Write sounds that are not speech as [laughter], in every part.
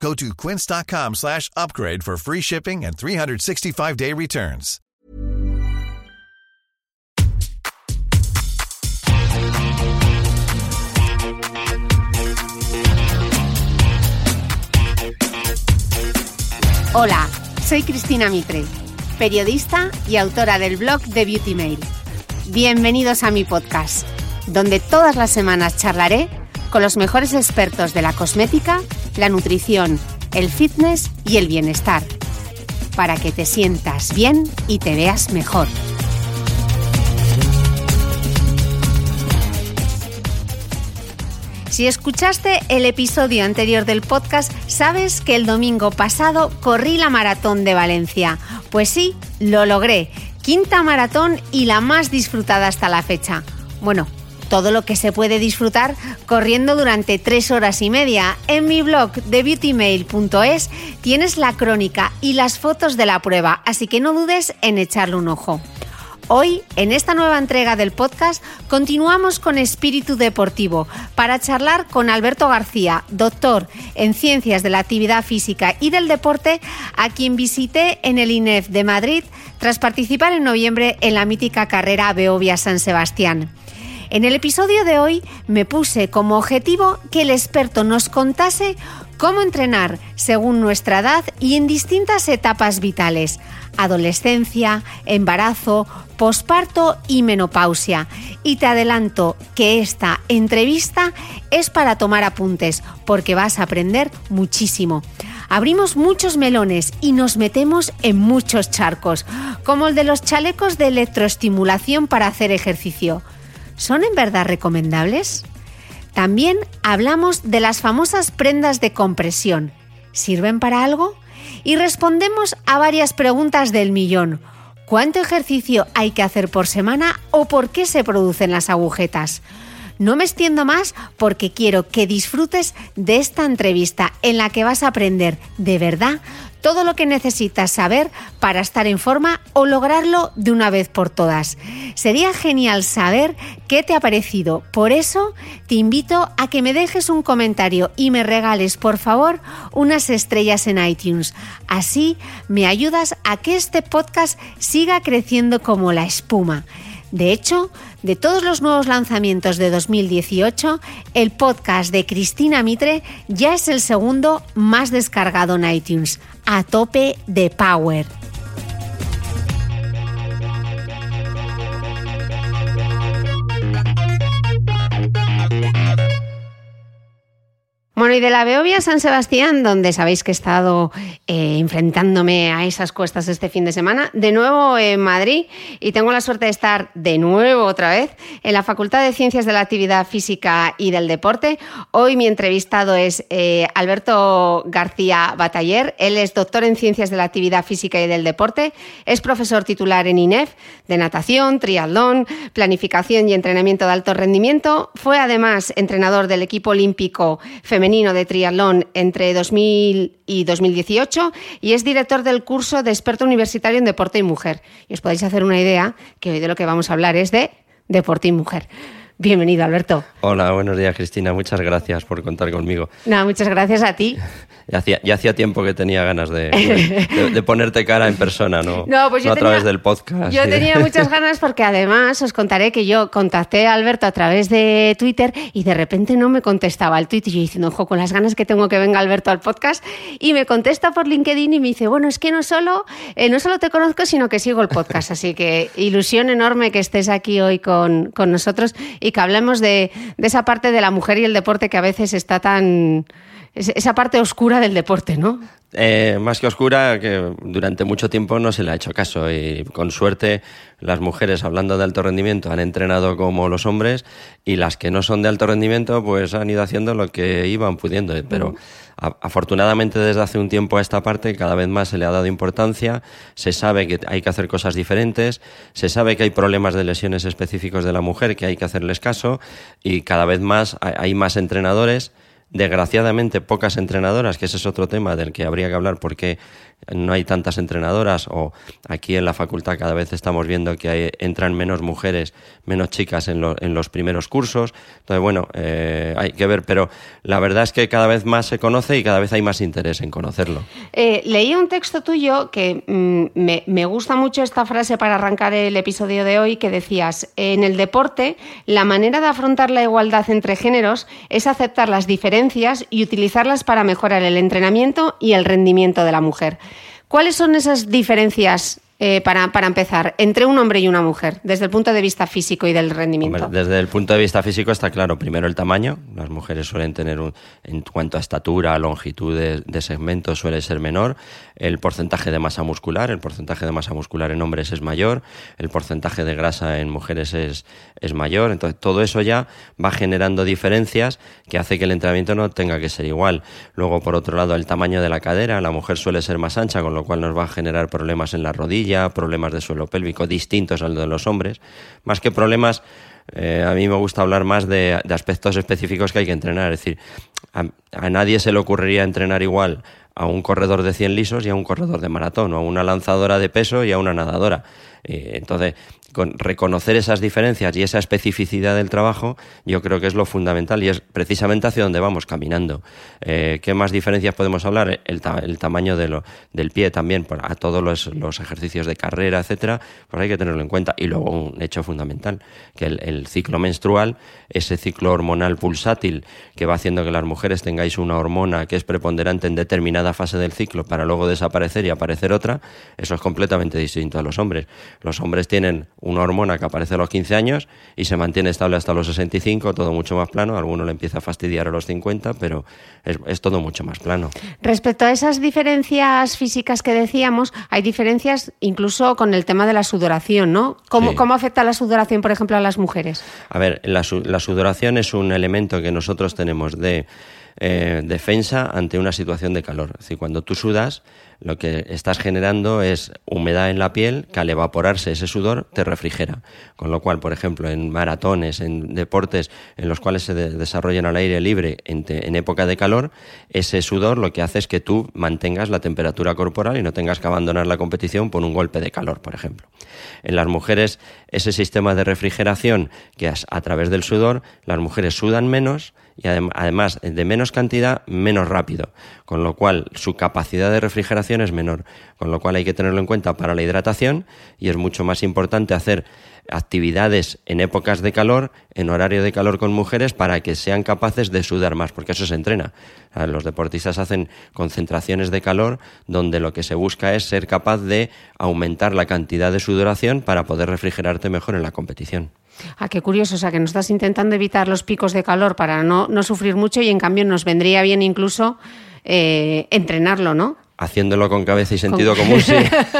Go to quince.com slash upgrade for free shipping and 365-day returns. Hola, soy Cristina Mitre, periodista y autora del blog de Beauty Mail. Bienvenidos a mi podcast, donde todas las semanas charlaré con los mejores expertos de la cosmética, la nutrición, el fitness y el bienestar, para que te sientas bien y te veas mejor. Si escuchaste el episodio anterior del podcast, sabes que el domingo pasado corrí la maratón de Valencia. Pues sí, lo logré. Quinta maratón y la más disfrutada hasta la fecha. Bueno, todo lo que se puede disfrutar corriendo durante tres horas y media. En mi blog de beautymail.es tienes la crónica y las fotos de la prueba, así que no dudes en echarle un ojo. Hoy, en esta nueva entrega del podcast, continuamos con espíritu deportivo para charlar con Alberto García, doctor en Ciencias de la Actividad Física y del Deporte, a quien visité en el INEF de Madrid tras participar en noviembre en la mítica carrera Beovia San Sebastián. En el episodio de hoy me puse como objetivo que el experto nos contase cómo entrenar según nuestra edad y en distintas etapas vitales, adolescencia, embarazo, posparto y menopausia. Y te adelanto que esta entrevista es para tomar apuntes porque vas a aprender muchísimo. Abrimos muchos melones y nos metemos en muchos charcos, como el de los chalecos de electroestimulación para hacer ejercicio. ¿Son en verdad recomendables? También hablamos de las famosas prendas de compresión. ¿Sirven para algo? Y respondemos a varias preguntas del millón. ¿Cuánto ejercicio hay que hacer por semana o por qué se producen las agujetas? No me extiendo más porque quiero que disfrutes de esta entrevista en la que vas a aprender de verdad todo lo que necesitas saber para estar en forma o lograrlo de una vez por todas. Sería genial saber qué te ha parecido. Por eso te invito a que me dejes un comentario y me regales, por favor, unas estrellas en iTunes. Así me ayudas a que este podcast siga creciendo como la espuma. De hecho, de todos los nuevos lanzamientos de 2018, el podcast de Cristina Mitre ya es el segundo más descargado en iTunes, a tope de power. Bueno, y de la Beovia San Sebastián, donde sabéis que he estado eh, enfrentándome a esas cuestas este fin de semana, de nuevo en Madrid y tengo la suerte de estar de nuevo otra vez en la Facultad de Ciencias de la Actividad Física y del Deporte. Hoy mi entrevistado es eh, Alberto García Bataller. Él es doctor en Ciencias de la Actividad Física y del Deporte, es profesor titular en INEF de natación, triatlón, planificación y entrenamiento de alto rendimiento. Fue además entrenador del equipo olímpico femenino de triatlón entre 2000 y 2018 y es director del curso de experto universitario en deporte y mujer. Y os podéis hacer una idea que hoy de lo que vamos a hablar es de deporte y mujer. Bienvenido, Alberto. Hola, buenos días, Cristina. Muchas gracias por contar conmigo. No, muchas gracias a ti. [laughs] Ya hacía, ya hacía tiempo que tenía ganas de, de, ponerte cara en persona, no, no, pues a través del podcast. Yo tenía muchas [laughs] ganas porque además os contaré que yo contacté a Alberto a través de Twitter y de repente no me contestaba el tweet y yo diciendo, ojo, con las ganas que tengo que venga Alberto al podcast y me contesta por LinkedIn y me dice, bueno, es que no solo, eh, no solo te conozco, sino que sigo el podcast. Así que ilusión enorme que estés aquí hoy con, con nosotros y que hablemos de, de esa parte de la mujer y el deporte que a veces está tan esa parte oscura del deporte, ¿no? Eh, más que oscura, que durante mucho tiempo no se le ha hecho caso y con suerte las mujeres, hablando de alto rendimiento, han entrenado como los hombres y las que no son de alto rendimiento, pues han ido haciendo lo que iban pudiendo. Pero afortunadamente desde hace un tiempo a esta parte cada vez más se le ha dado importancia, se sabe que hay que hacer cosas diferentes, se sabe que hay problemas de lesiones específicos de la mujer que hay que hacerles caso y cada vez más hay más entrenadores desgraciadamente pocas entrenadoras, que ese es otro tema del que habría que hablar porque no hay tantas entrenadoras o aquí en la facultad cada vez estamos viendo que entran menos mujeres, menos chicas en, los primeros cursos. Entonces, bueno, eh, hay que ver, pero la verdad es que cada vez más se conoce y cada vez hay más interés en conocerlo. Eh, leí un texto tuyo que mm, me gusta mucho esta frase para arrancar el episodio de hoy, que decías, en el deporte la manera de afrontar la igualdad entre géneros es aceptar las diferencias y utilizarlas para mejorar el entrenamiento y el rendimiento de la mujer. ¿Cuáles son esas diferencias eh, para, para, empezar, entre un hombre y una mujer, desde el punto de vista físico y del rendimiento? desde el punto de vista físico está claro, primero el tamaño. Las mujeres suelen tener, un, en cuanto a estatura, longitud de, de segmento, suele ser menor. El porcentaje de masa muscular, el porcentaje de masa muscular en hombres es mayor, el porcentaje de grasa en mujeres es, es mayor. Entonces, todo eso ya va generando diferencias que hace que el entrenamiento no tenga que ser igual. Luego, por otro lado, el tamaño de la cadera. La mujer suele ser más ancha, con lo cual nos va a generar problemas en la rodilla problemas de suelo pélvico distintos al de los hombres, más que problemas, eh, a mí me gusta hablar más de, aspectos específicos que hay que entrenar, es decir, a, nadie se le ocurriría entrenar igual a un corredor de 100 lisos y a un corredor de maratón, o a una lanzadora de peso y a una nadadora. Eh, entonces, con reconocer esas diferencias y esa especificidad del trabajo, yo creo que es lo fundamental y es precisamente hacia donde vamos caminando. Eh, ¿Qué más diferencias podemos hablar? El, tamaño del pie también, a todos los, ejercicios de carrera, etcétera, pues hay que tenerlo en cuenta. Y luego un hecho fundamental, que el, ciclo menstrual, ese ciclo hormonal pulsátil que va haciendo que las mujeres tengáis una hormona que es preponderante en determinada fase del ciclo para luego desaparecer y aparecer otra, eso es completamente distinto a los hombres. Los hombres tienen una hormona que aparece a los 15 años y se mantiene estable hasta los 65, todo mucho más plano. alguno le empieza a fastidiar a los 50, pero es, todo mucho más plano. Respecto a esas diferencias físicas que decíamos, hay diferencias incluso con el tema de la sudoración, ¿no? ¿Cómo, ¿cómo afecta la sudoración, por ejemplo, a las mujeres? A ver, la, la sudoración es un elemento que nosotros tenemos de eh, defensa ante una situación de calor. Es decir, cuando tú sudas, lo que estás generando es humedad en la piel que al evaporarse ese sudor te refrigera. Con lo cual, por ejemplo, en maratones, en deportes en los cuales se desarrollan al aire libre en, época de calor, ese sudor lo que hace es que tú mantengas la temperatura corporal y no tengas que abandonar la competición por un golpe de calor, por ejemplo. En las mujeres, ese sistema de refrigeración que a través del sudor, las mujeres sudan menos, y además de menos cantidad, menos rápido, con lo cual su capacidad de refrigeración es menor, con lo cual hay que tenerlo en cuenta para la hidratación y es mucho más importante hacer actividades en épocas de calor, en horario de calor con mujeres, para que sean capaces de sudar más, porque eso se entrena. Los deportistas hacen concentraciones de calor donde lo que se busca es ser capaz de aumentar la cantidad de sudoración para poder refrigerarte mejor en la competición. Ah, qué curioso, o sea, que nos estás intentando evitar los picos de calor para no, no sufrir mucho y en cambio nos vendría bien incluso eh, entrenarlo, ¿no? Haciéndolo con cabeza y sentido común, sí.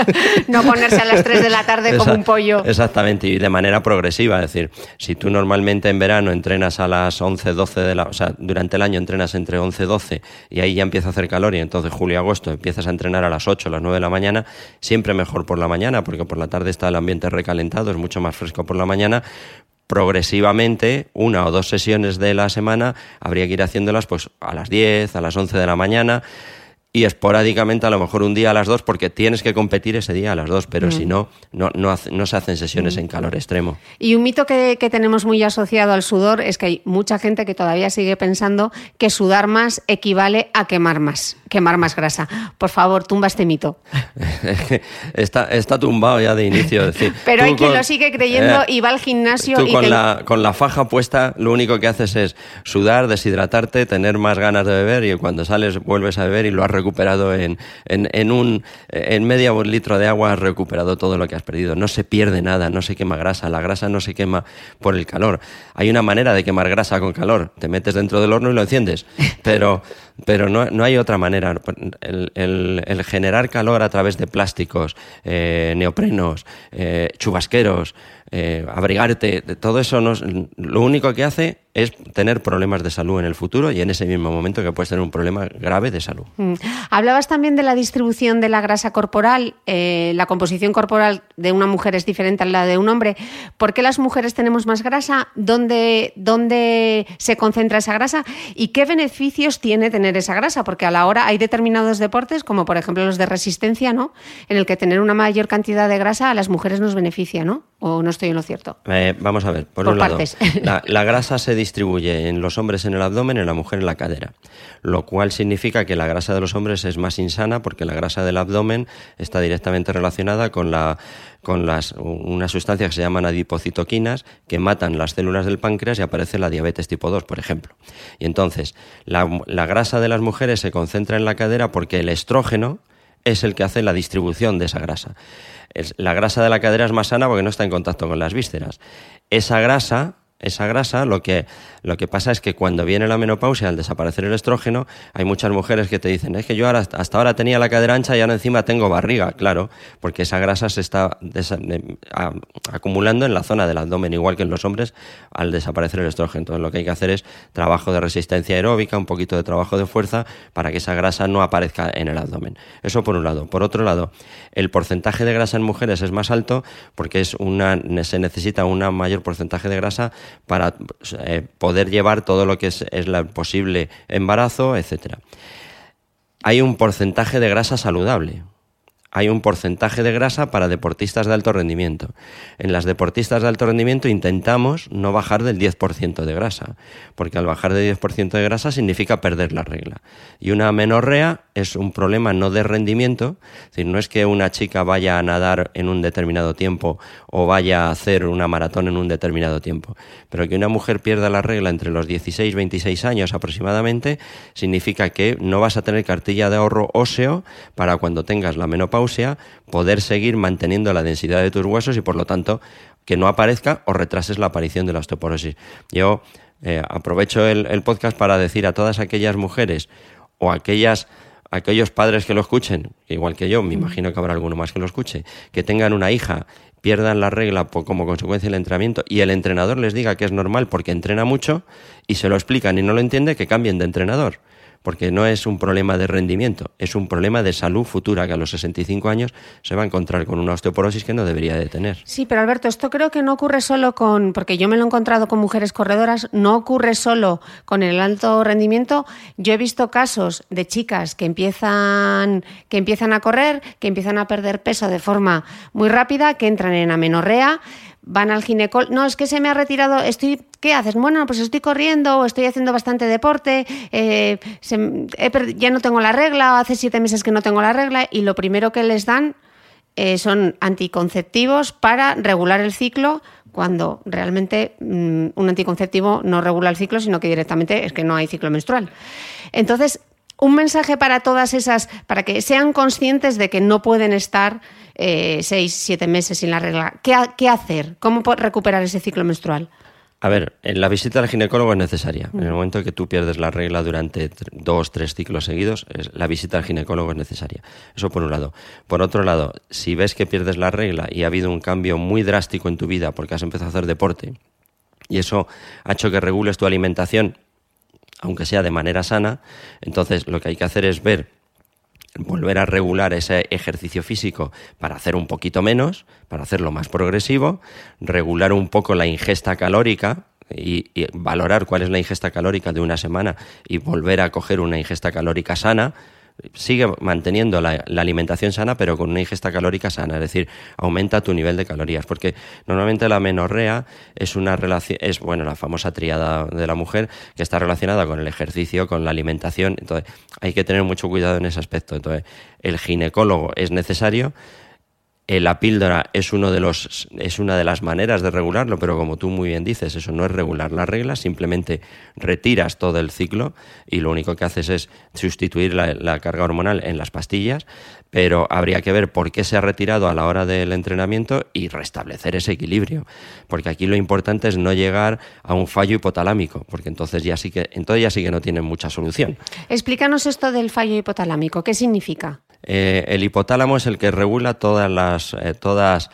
[laughs] no ponerse a las 3 de la tarde como un pollo. Exactamente, y de manera progresiva. Es decir, si tú normalmente en verano entrenas a las 11, 12 de la... O sea, durante el año entrenas entre 11 y 12 y ahí ya empieza a hacer calor y entonces julio y agosto empiezas a entrenar a las 8, a las 9 de la mañana, siempre mejor por la mañana porque por la tarde está el ambiente recalentado, es mucho más fresco por la mañana, progresivamente, una o dos sesiones de la semana, habría que ir haciéndolas pues a las 10, a las 11 de la mañana y esporádicamente a lo mejor un día a las dos porque tienes que competir ese día a las dos, pero si mm. no, no, no, se hacen sesiones mm. en calor extremo. Y un mito que, tenemos muy asociado al sudor es que hay mucha gente que todavía sigue pensando que sudar más equivale a quemar más, quemar más grasa. Por favor, tumba este mito. [laughs] está, está tumbado ya de inicio. Decir, pero hay quien lo sigue creyendo eh, y va al gimnasio y con, la, con la faja puesta lo único que haces es sudar, deshidratarte, tener más ganas de beber y cuando sales vuelves a beber y lo has recuperado recuperado en, en, un, en medio litro de agua, has recuperado todo lo que has perdido. No se pierde nada, no se quema grasa, la grasa no se quema por el calor. Hay una manera de quemar grasa con calor, te metes dentro del horno y lo enciendes, [laughs] pero, pero no, no hay otra manera. El, el, generar calor a través de plásticos, eh, neoprenos, eh, chubasqueros, eh, abrigarte, todo eso no, lo único que hace es tener problemas de salud en el futuro y en ese mismo momento que puedes tener un problema grave de salud. Mm. Hablabas también de la distribución de la grasa corporal. Eh, la composición corporal de una mujer es diferente a la de un hombre. ¿Por qué las mujeres tenemos más grasa? ¿Dónde, dónde se concentra esa grasa? ¿Y qué beneficios tiene tener esa grasa? Porque a la hora hay determinados deportes, como por ejemplo los de resistencia, ¿no? en el que tener una mayor cantidad de grasa a las mujeres nos beneficia, ¿no? ¿O no estoy en lo cierto? Eh, vamos a ver, por, un lado, la, [laughs] la grasa se distribuye en los hombres en el abdomen, en la mujer en la cadera, lo cual significa que la grasa de los hombres es más insana porque la grasa del abdomen está directamente relacionada con la con las, unas sustancias que se llaman adipocitoquinas que matan las células del páncreas y aparece la diabetes tipo 2, por ejemplo. Y entonces, la, la grasa de las mujeres se concentra en la cadera porque el estrógeno es el que hace la distribución de esa grasa. la grasa de la cadera es más sana porque no está en contacto con las vísceras. Esa grasa esa grasa, lo que, lo que pasa es que cuando viene la menopausia, al desaparecer el estrógeno, hay muchas mujeres que te dicen, es que yo ahora, hasta ahora tenía la cadera ancha y ahora encima tengo barriga, claro, porque esa grasa se está acumulando en la zona del abdomen, igual que en los hombres, al desaparecer el estrógeno. Entonces lo que hay que hacer es trabajo de resistencia aeróbica, un poquito de trabajo de fuerza, para que esa grasa no aparezca en el abdomen. Eso por un lado. Por otro lado, el porcentaje de grasa en mujeres es más alto porque es una, se necesita un mayor porcentaje de grasa para eh, poder llevar todo lo que es, es el posible embarazo, etcétera. Hay un porcentaje de grasa saludable, hay un porcentaje de grasa para deportistas de alto rendimiento. En las deportistas de alto rendimiento intentamos no bajar del 10% de grasa, porque al bajar del 10% de grasa significa perder la regla. Y una menorrea es un problema no de rendimiento, es decir, no es que una chica vaya a nadar en un determinado tiempo o vaya a hacer una maratón en un determinado tiempo, pero que una mujer pierda la regla entre los 16 y 26 años aproximadamente significa que no vas a tener cartilla de ahorro óseo para cuando tengas la menopausia poder seguir manteniendo la densidad de tus huesos y por lo tanto que no aparezca o retrases la aparición de la osteoporosis. Yo eh, aprovecho el, podcast para decir a todas aquellas mujeres o aquellas aquellos padres que lo escuchen, igual que yo, me imagino que habrá alguno más que lo escuche, que tengan una hija, pierdan la regla como consecuencia del entrenamiento y el entrenador les diga que es normal porque entrena mucho y se lo explican y no lo entiende, que cambien de entrenador porque no es un problema de rendimiento, es un problema de salud futura que a los 65 años se va a encontrar con una osteoporosis que no debería de tener. Sí, pero Alberto, esto creo que no ocurre solo con, porque yo me lo he encontrado con mujeres corredoras, no ocurre solo con el alto rendimiento. Yo he visto casos de chicas que empiezan, que empiezan a correr, que empiezan a perder peso de forma muy rápida, que entran en amenorrea, van al ginecólogo, no, es que se me ha retirado, estoy, ¿qué haces? Bueno, pues estoy corriendo o estoy haciendo bastante deporte, eh, ya no tengo la regla, hace siete meses que no tengo la regla y lo primero que les dan eh, son anticonceptivos para regular el ciclo cuando realmente mm, un anticonceptivo no regula el ciclo, sino que directamente es que no hay ciclo menstrual. Entonces, un mensaje para todas esas, para que sean conscientes de que no pueden estar eh, seis, siete meses sin la regla. ¿Qué, hacer? ¿Cómo recuperar ese ciclo menstrual? A ver, la visita al ginecólogo es necesaria. En el momento que tú pierdes la regla durante dos, tres ciclos seguidos, la visita al ginecólogo es necesaria. Eso por un lado. Por otro lado, si ves que pierdes la regla y ha habido un cambio muy drástico en tu vida porque has empezado a hacer deporte y eso ha hecho que regules tu alimentación aunque sea de manera sana, entonces lo que hay que hacer es ver volver a regular ese ejercicio físico para hacer un poquito menos, para hacerlo más progresivo, regular un poco la ingesta calórica, y, valorar cuál es la ingesta calórica de una semana y volver a coger una ingesta calórica sana, sigue manteniendo la, alimentación sana, pero con una ingesta calórica sana, es decir, aumenta tu nivel de calorías, porque normalmente la menorrea es una relación, es bueno, la famosa triada de la mujer que está relacionada con el ejercicio, con la alimentación, entonces hay que tener mucho cuidado en ese aspecto. Entonces, el ginecólogo es necesario Eh, la píldora es, uno de los, es una de las maneras de regularlo, pero como tú muy bien dices, eso no es regular la regla, simplemente retiras todo el ciclo y lo único que haces es sustituir la, carga hormonal en las pastillas, pero habría que ver por qué se ha retirado a la hora del entrenamiento y restablecer ese equilibrio, porque aquí lo importante es no llegar a un fallo hipotalámico, porque entonces ya sí que, entonces ya sí que no tienen mucha solución. Explícanos esto del fallo hipotalámico, ¿qué significa? Eh, el hipotálamo es el que regula todas las, eh, todas,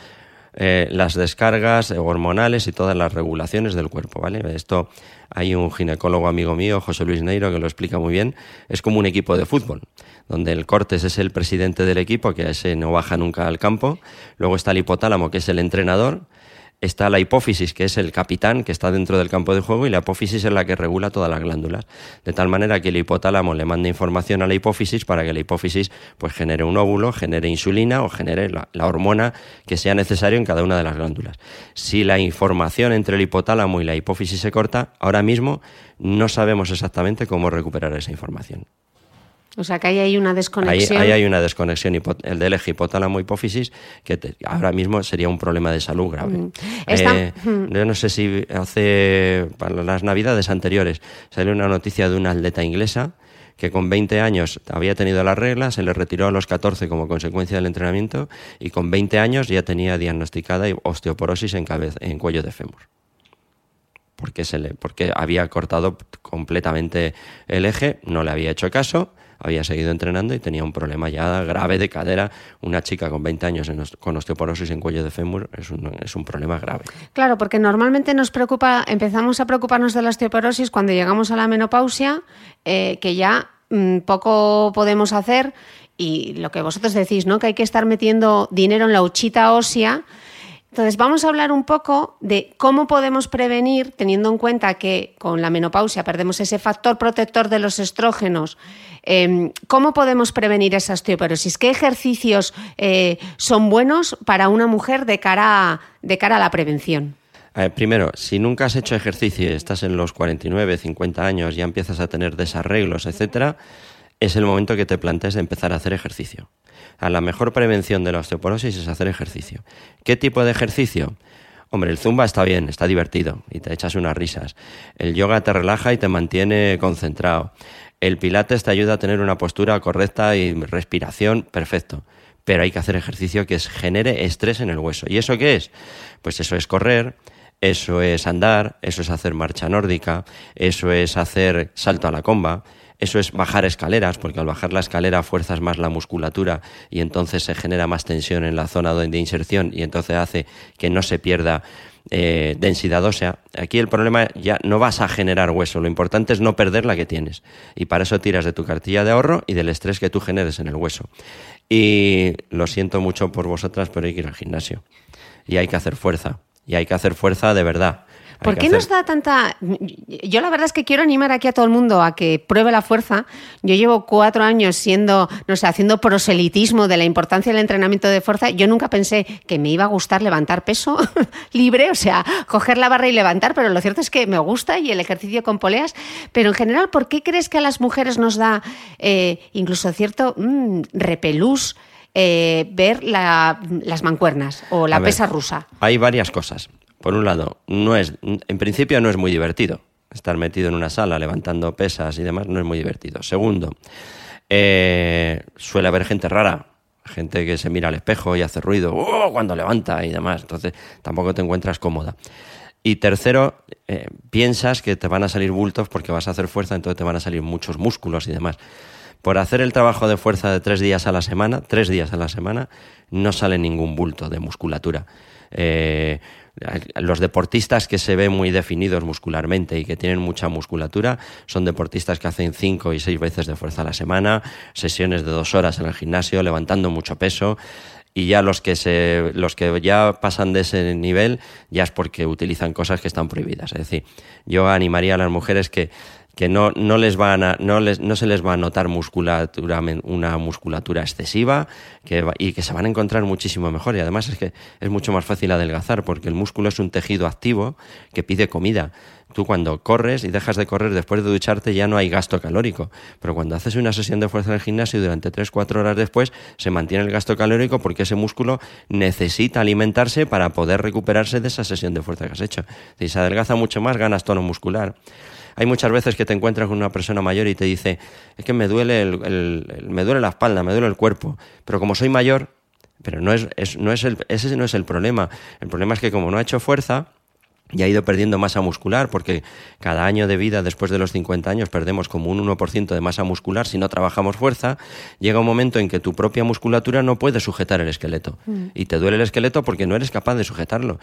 eh, las descargas hormonales y todas las regulaciones del cuerpo, ¿vale? Esto hay un ginecólogo amigo mío, José Luis Neiro, que lo explica muy bien. Es como un equipo de fútbol, donde el cortes es el presidente del equipo, que ese no baja nunca al campo. Luego está el hipotálamo, que es el entrenador está la hipófisis, que es el capitán que está dentro del campo de juego, y la apófisis es la que regula todas las glándulas. De tal manera que el hipotálamo le manda información a la hipófisis para que la hipófisis pues, genere un óvulo, genere insulina o genere la, la hormona que sea necesario en cada una de las glándulas. Si la información entre el hipotálamo y la hipófisis se corta, ahora mismo no sabemos exactamente cómo recuperar esa información. O sea que ahí hay una desconexión. Ahí, hay una desconexión, el del eje hipotálamo-hipófisis, que ahora mismo sería un problema de salud grave. Mm. Eh, mm. yo no sé si hace, para las navidades anteriores, salió una noticia de una atleta inglesa que con 20 años había tenido la regla, se le retiró a los 14 como consecuencia del entrenamiento y con 20 años ya tenía diagnosticada osteoporosis en, cabeza, en cuello de fémur. Porque, se le, porque había cortado completamente el eje, no le había hecho caso había seguido entrenando y tenía un problema ya grave de cadera. Una chica con 20 años con osteoporosis en cuello de fémur es un, es un problema grave. Claro, porque normalmente nos preocupa, empezamos a preocuparnos de la osteoporosis cuando llegamos a la menopausia, eh, que ya mm, poco podemos hacer y lo que vosotros decís, ¿no? Que hay que estar metiendo dinero en la huchita ósea entonces, vamos a hablar un poco de cómo podemos prevenir, teniendo en cuenta que con la menopausia perdemos ese factor protector de los estrógenos. Em, ¿Cómo podemos prevenir esa osteoporosis? ¿Qué ejercicios eh, son buenos para una mujer de cara, de cara a la prevención? primero, si nunca has hecho ejercicio y estás en los 49, 50 años, ya empiezas a tener desarreglos, etcétera, es el momento que te plantees de empezar a hacer ejercicio. A la mejor prevención de la osteoporosis es hacer ejercicio. ¿Qué tipo de ejercicio? Hombre, el zumba está bien, está divertido y te echas unas risas. El yoga te relaja y te mantiene concentrado. El pilates te ayuda a tener una postura correcta y respiración perfecto. Pero hay que hacer ejercicio que genere estrés en el hueso. ¿Y eso qué es? Pues eso es correr, eso es andar, eso es hacer marcha nórdica, eso es hacer salto a la comba, eso es bajar escaleras, porque al bajar la escalera fuerzas más la musculatura y entonces se genera más tensión en la zona de inserción y entonces hace que no se pierda eh, densidad ósea. Aquí el problema ya no vas a generar hueso, lo importante es no perder la que tienes. Y para eso tiras de tu cartilla de ahorro y del estrés que tú generes en el hueso. Y lo siento mucho por vosotras, pero hay que ir al gimnasio. Y hay que hacer fuerza. Y hay que hacer fuerza de verdad. ¿Por qué nos da tanta.? Yo la verdad es que quiero animar aquí a todo el mundo a que pruebe la fuerza. Yo llevo cuatro años siendo, no sé, haciendo proselitismo de la importancia del entrenamiento de fuerza. Yo nunca pensé que me iba a gustar levantar peso [laughs] libre, o sea, coger la barra y levantar, pero lo cierto es que me gusta y el ejercicio con poleas. Pero en general, ¿por qué crees que a las mujeres nos da eh, incluso cierto mm, repelús? Eh, ver las mancuernas o la pesa rusa? Hay varias cosas por un lado, no es, en principio no es muy divertido. Estar metido en una sala levantando pesas y demás no es muy divertido. Segundo, eh, suele haber gente rara, gente que se mira al espejo y hace ruido ¡oh! cuando levanta y demás. Entonces tampoco te encuentras cómoda. Y tercero, eh, piensas que te van a salir bultos porque vas a hacer fuerza, entonces te van a salir muchos músculos y demás. Por hacer el trabajo de fuerza de tres días a la semana, tres días a la semana, no sale ningún bulto de musculatura. Eh, los deportistas que se ven muy definidos muscularmente y que tienen mucha musculatura son deportistas que hacen cinco y seis veces de fuerza a la semana, sesiones de dos horas en el gimnasio, levantando mucho peso. Y ya los que se los que ya pasan de ese nivel ya es porque utilizan cosas que están prohibidas. Es decir yo animaría a las mujeres que que no, no, les van a, no, les, no se les va a notar musculatura, una musculatura excesiva que y que se van a encontrar muchísimo mejor. Y además es que es mucho más fácil adelgazar porque el músculo es un tejido activo que pide comida. Tú cuando corres y dejas de correr después de ducharte ya no hay gasto calórico, pero cuando haces una sesión de fuerza en el gimnasio durante 3-4 horas después se mantiene el gasto calórico porque ese músculo necesita alimentarse para poder recuperarse de esa sesión de fuerza que has hecho. Si se adelgaza mucho más, ganas tono muscular. Hay muchas veces que te encuentras con una persona mayor y te dice, es que me duele, el, me duele la espalda, me duele el cuerpo, pero como soy mayor, pero no es, no es el, ese no es el problema. El problema es que como no ha hecho fuerza, y ha ido perdiendo masa muscular, porque cada año de vida después de los 50 años perdemos como un 1% de masa muscular si no trabajamos fuerza, llega un momento en que tu propia musculatura no puede sujetar el esqueleto. Mm. Y te duele el esqueleto porque no eres capaz de sujetarlo.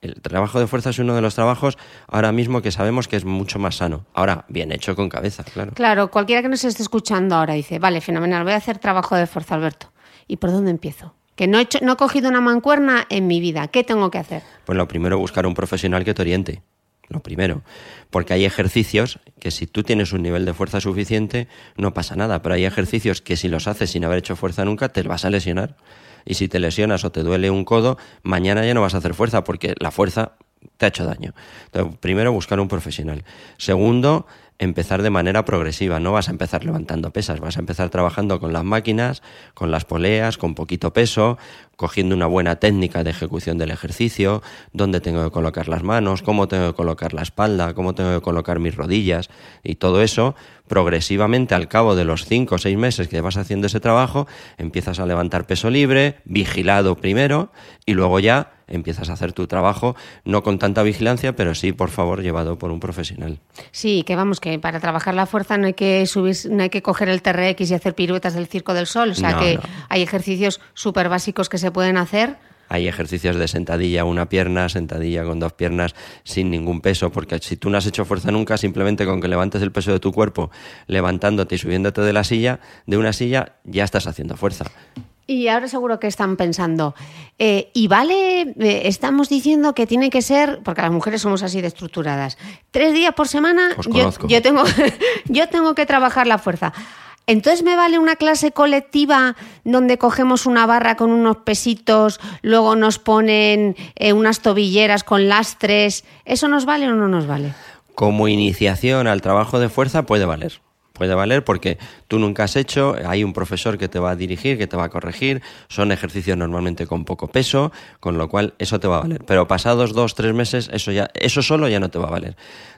el trabajo de fuerza es uno de los trabajos ahora mismo que sabemos que es mucho más sano. Ahora, bien hecho con cabeza, claro. Claro, cualquiera que nos esté escuchando ahora dice, vale, fenomenal, voy a hacer trabajo de fuerza, Alberto. ¿Y por dónde empiezo? Que no he, no he cogido una mancuerna en mi vida. ¿Qué tengo que hacer? Pues lo primero, buscar un profesional que te oriente. Lo primero. Porque hay ejercicios que si tú tienes un nivel de fuerza suficiente, no pasa nada. Pero hay ejercicios que si los haces sin haber hecho fuerza nunca, te vas a lesionar. Y si te lesionas o te duele un codo, mañana ya no vas a hacer fuerza porque la fuerza te ha hecho daño. Entonces, primero, buscar un profesional. Segundo, empezar de manera progresiva. No vas a empezar levantando pesas, vas a empezar trabajando con las máquinas, con las poleas, con poquito peso, cogiendo una buena técnica de ejecución del ejercicio, dónde tengo que colocar las manos, cómo tengo que colocar la espalda, cómo tengo que colocar mis rodillas y todo eso progresivamente al cabo de los cinco o seis meses que vas haciendo ese trabajo, empiezas a levantar peso libre, vigilado primero, y luego ya empiezas a hacer tu trabajo, no con tanta vigilancia, pero sí, por favor, llevado por un profesional. Sí, que vamos, que para trabajar la fuerza no hay que subir, no hay que coger el TRX y hacer piruetas del circo del sol, o sea que hay ejercicios súper básicos que se pueden hacer hay ejercicios de sentadilla una pierna, sentadilla con dos piernas sin ningún peso, porque si tú no has hecho fuerza nunca, simplemente con que levantes el peso de tu cuerpo, levantándote y subiéndote de la silla, de una silla, ya estás haciendo fuerza. Y ahora seguro que están pensando, eh, y vale, eh, estamos diciendo que tiene que ser, porque las mujeres somos así de estructuradas, tres días por semana, yo, tengo, [laughs] yo tengo que trabajar la fuerza. Entonces me vale una clase colectiva donde cogemos una barra con unos pesitos, luego nos ponen eh, unas tobilleras con lastres. ¿Eso nos vale o no nos vale? Como iniciación al trabajo de fuerza puede valer puede valer porque tú nunca has hecho, hay un profesor que te va a dirigir, que te va a corregir, son ejercicios normalmente con poco peso, con lo cual eso te va a valer. Pero pasados dos, tres meses, eso ya, eso solo ya no te va a valer.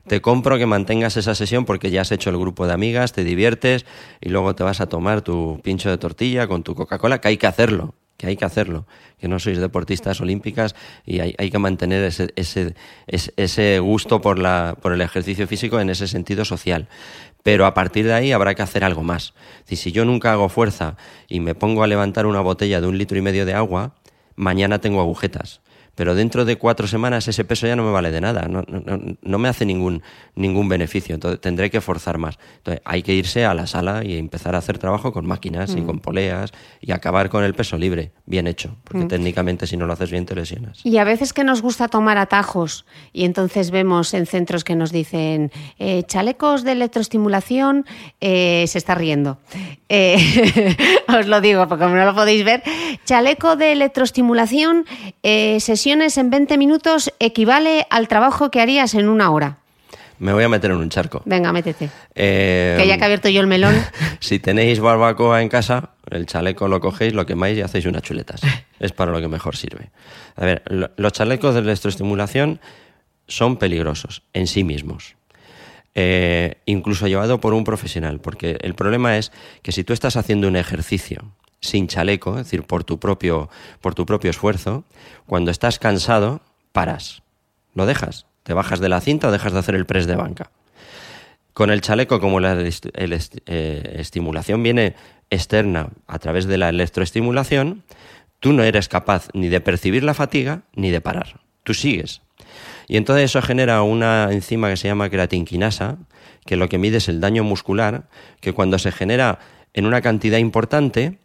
Te compro que mantengas esa sesión porque ya has hecho el grupo de amigas, te diviertes y luego te vas a tomar tu pincho de tortilla con tu Coca-Cola, que hay que hacerlo que hay que hacerlo, que no sois deportistas olímpicas y hay, que mantener ese, ese, ese, gusto por, la, por el ejercicio físico en ese sentido social pero a partir de ahí habrá que hacer algo más. Si yo nunca hago fuerza y me pongo a levantar una botella de un litro y medio de agua, mañana tengo agujetas pero dentro de cuatro semanas ese peso ya no me vale de nada, no, no, no, me hace ningún, ningún beneficio, entonces tendré que forzar más. Entonces hay que irse a la sala y empezar a hacer trabajo con máquinas y mm. con poleas y acabar con el peso libre, bien hecho, porque mm. técnicamente si no lo haces bien te lesionas. Y a veces que nos gusta tomar atajos y entonces vemos en centros que nos dicen eh, chalecos de electroestimulación, eh, se está riendo. Eh, [laughs] os lo digo porque como no lo podéis ver, chaleco de electroestimulación, sesión en 20 minutos equivale al trabajo que harías en una hora. Me voy a meter en un charco. Venga, métete. Eh, que ya que he abierto yo el melón. [laughs] si tenéis barbacoa en casa, el chaleco lo cogéis, lo quemáis y hacéis unas chuletas. [laughs] es para lo que mejor sirve. A ver, los chalecos de electroestimulación son peligrosos en sí mismos. Eh, incluso llevado por un profesional, porque el problema es que si tú estás haciendo un ejercicio sin chaleco, es decir, por tu propio, por tu propio esfuerzo, cuando estás cansado, paras, lo dejas, te bajas de la cinta o dejas de hacer el press de banca. Con el chaleco, como la eh, estimulación viene externa a través de la electroestimulación, tú no eres capaz ni de percibir la fatiga ni de parar. Tú sigues. Y entonces eso genera una enzima que se llama creatinquinasa, que lo que mide es el daño muscular, que cuando se genera en una cantidad importante,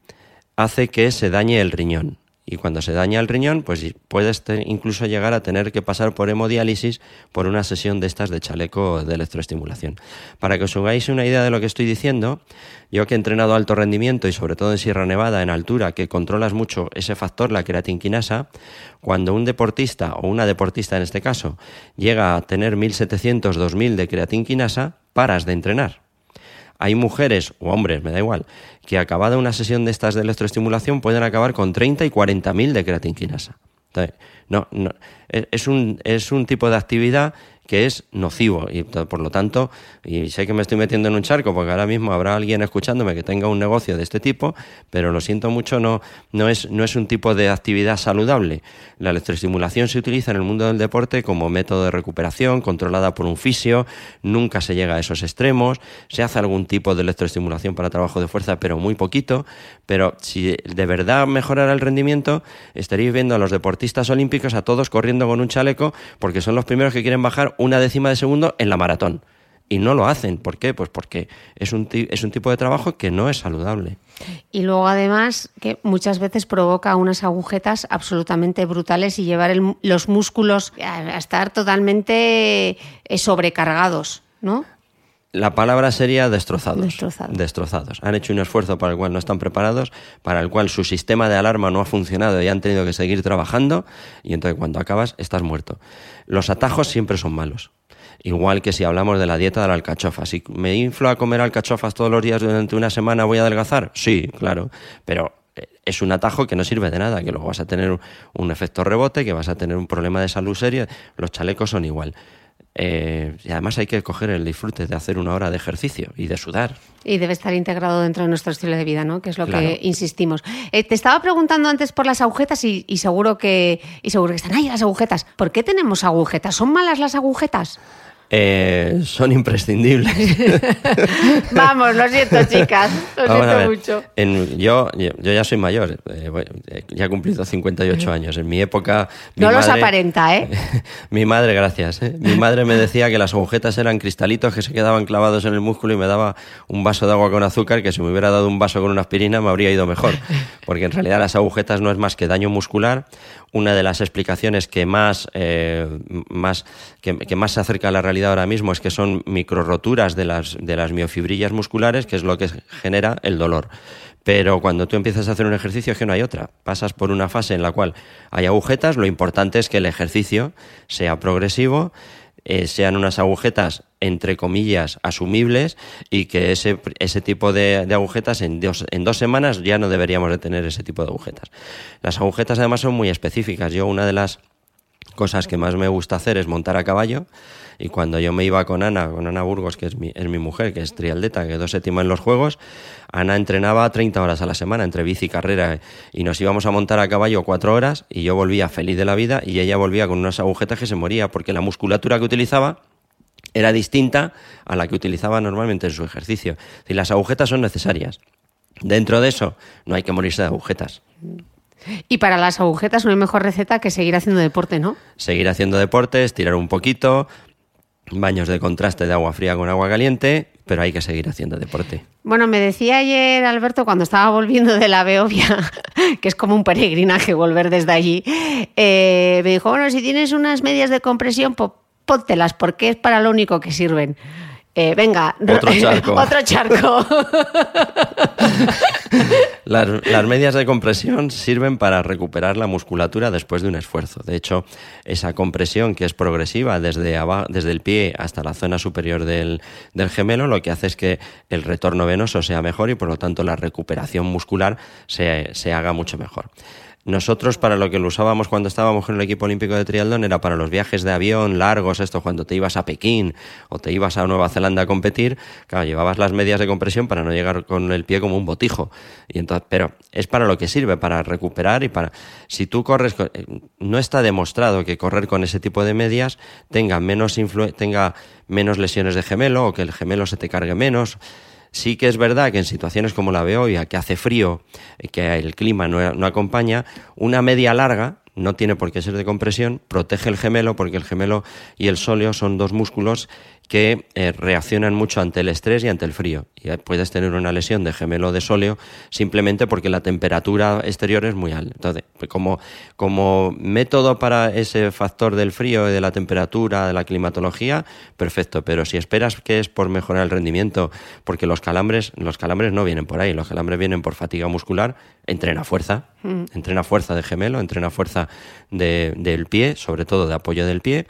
hace que se dañe el riñón. y cuando se daña el riñón, pues puedes incluso llegar a tener que pasar por hemodiálisis por una sesión de estas de chaleco de electroestimulación. Para que os hagáis una idea de lo que estoy diciendo, yo que he entrenado alto rendimiento y sobre todo en Sierra Nevada, en altura, que controlas mucho ese factor, la queratinquinasa, cuando un deportista o una deportista en este caso llega a tener 1700, 2000 de creatinquinasa, paras de entrenar hay mujeres o hombres, me da igual, que acabada una sesión de estas de electroestimulación pueden acabar con 30 y 40 mil de creatinquinasa. no, no, es, un, es un tipo de actividad que es nocivo y por lo tanto, y sé que me estoy metiendo en un charco porque ahora mismo habrá alguien escuchándome que tenga un negocio de este tipo, pero lo siento mucho, no, no, es, no es un tipo de actividad saludable. La electroestimulación se utiliza en el mundo del deporte como método de recuperación controlada por un fisio, nunca se llega a esos extremos, se hace algún tipo de electroestimulación para trabajo de fuerza, pero muy poquito, pero si de verdad mejorara el rendimiento, estaréis viendo a los deportistas olímpicos a todos corriendo con un chaleco porque son los primeros que quieren bajar una décima de segundo en la maratón. Y no lo hacen. ¿Por qué? Pues porque es un, es un tipo de trabajo que no es saludable. Y luego además que muchas veces provoca unas agujetas absolutamente brutales y llevar los músculos a estar totalmente eh, sobrecargados, ¿no? La palabra sería destrozados. destrozados. Destrozados. Han hecho un esfuerzo para el cual no están preparados, para el cual su sistema de alarma no ha funcionado y han tenido que seguir trabajando, y entonces cuando acabas estás muerto. Los atajos siempre son malos. Igual que si hablamos de la dieta de la alcachofa. Si me inflo a comer alcachofas todos los días durante una semana, ¿voy a adelgazar? Sí, claro. Pero eh, es un atajo que no sirve de nada, que luego vas a tener un efecto rebote, que vas a tener un problema de salud serio. Los chalecos son igual. Eh, y además hay que coger el disfrute de hacer una hora de ejercicio y de sudar. Y debe estar integrado dentro de nuestro estilo de vida, ¿no? Que es lo que insistimos. Eh, te estaba preguntando antes por las agujetas y, seguro que y seguro que están ahí las agujetas. ¿Por qué tenemos agujetas? ¿Son malas las agujetas? Eh, son imprescindibles. [laughs] Vamos, lo siento, chicas. Lo siento mucho. yo, yo ya soy mayor, eh, ya he cumplido 58 años. En mi época. no los aparenta, ¿eh? [laughs] mi madre, gracias. ¿eh? Mi madre me decía que las agujetas eran cristalitos que se quedaban clavados en el músculo y me daba un vaso de agua con azúcar que si me hubiera dado un vaso con una aspirina me habría ido mejor. Porque en realidad las agujetas no es más que daño muscular una de las explicaciones que más, eh, más, que, más se acerca a la realidad ahora mismo es que son microroturas de las, de las miofibrillas musculares, que es lo que genera el dolor. Pero cuando tú empiezas a hacer un ejercicio es que no hay otra. Pasas por una fase en la cual hay agujetas, lo importante es que el ejercicio sea progresivo eh, sean unas agujetas entre comillas asumibles y que ese, ese tipo de, agujetas en dos, en dos semanas ya no deberíamos de tener ese tipo de agujetas. Las agujetas además son muy específicas. Yo una de las cosas que más me gusta hacer es montar a caballo y cuando yo me iba con Ana, con Ana Burgos, que es mi, es mi mujer, que es trialdeta, que quedó séptima en los Juegos, Ana entrenaba 30 horas a la semana entre bici y carrera y nos íbamos a montar a caballo cuatro horas y yo volvía feliz de la vida y ella volvía con unas agujetas que se moría porque la musculatura que utilizaba era distinta a la que utilizaba normalmente en su ejercicio. Y las agujetas son necesarias. Dentro de eso, no hay que morirse de agujetas. Y para las agujetas no hay mejor receta que seguir haciendo deporte, ¿no? Seguir haciendo deporte, estirar un poquito, baños de contraste de agua fría con agua caliente, pero hay que seguir haciendo deporte. Bueno, me decía ayer Alberto cuando estaba volviendo de la Beovia, [laughs] que es como un peregrinaje volver desde allí, eh, me dijo, bueno, si tienes unas medias de compresión, póntelas porque es para lo único que sirven. Eh, venga, otro charco. [laughs] otro charco. [laughs] las, medias de compresión sirven para recuperar la musculatura después de un esfuerzo. De hecho, esa compresión que es progresiva desde, desde el pie hasta la zona superior del, del gemelo, lo que hace es que el retorno venoso sea mejor y por lo tanto la recuperación muscular se, se haga mucho mejor. Nosotros para lo que lo usábamos cuando estábamos en el equipo olímpico de triatlón era para los viajes de avión largos, esto cuando te ibas a Pekín o te ibas a Nueva Zelanda a competir, claro, llevabas las medias de compresión para no llegar con el pie como un botijo. Y entonces, pero es para lo que sirve, para recuperar y para si tú corres eh, no está demostrado que correr con ese tipo de medias tenga menos tenga menos lesiones de gemelo o que el gemelo se te cargue menos. Sí que es verdad que en situaciones como la veo hoy, que hace frío, que el clima no, acompaña, una media larga, no tiene por qué ser de compresión, protege el gemelo porque el gemelo y el sóleo son dos músculos que eh, reaccionan mucho ante el estrés y ante el frío. Y puedes tener una lesión de gemelo de sóleo simplemente porque la temperatura exterior es muy alta. Entonces, pues como, como método para ese factor del frío y de la temperatura, de la climatología, perfecto. Pero si esperas que es por mejorar el rendimiento, porque los calambres, los calambres no vienen por ahí, los calambres vienen por fatiga muscular, entrena fuerza, mm. entrena fuerza de gemelo, entrena fuerza del pie, sobre todo de apoyo del pie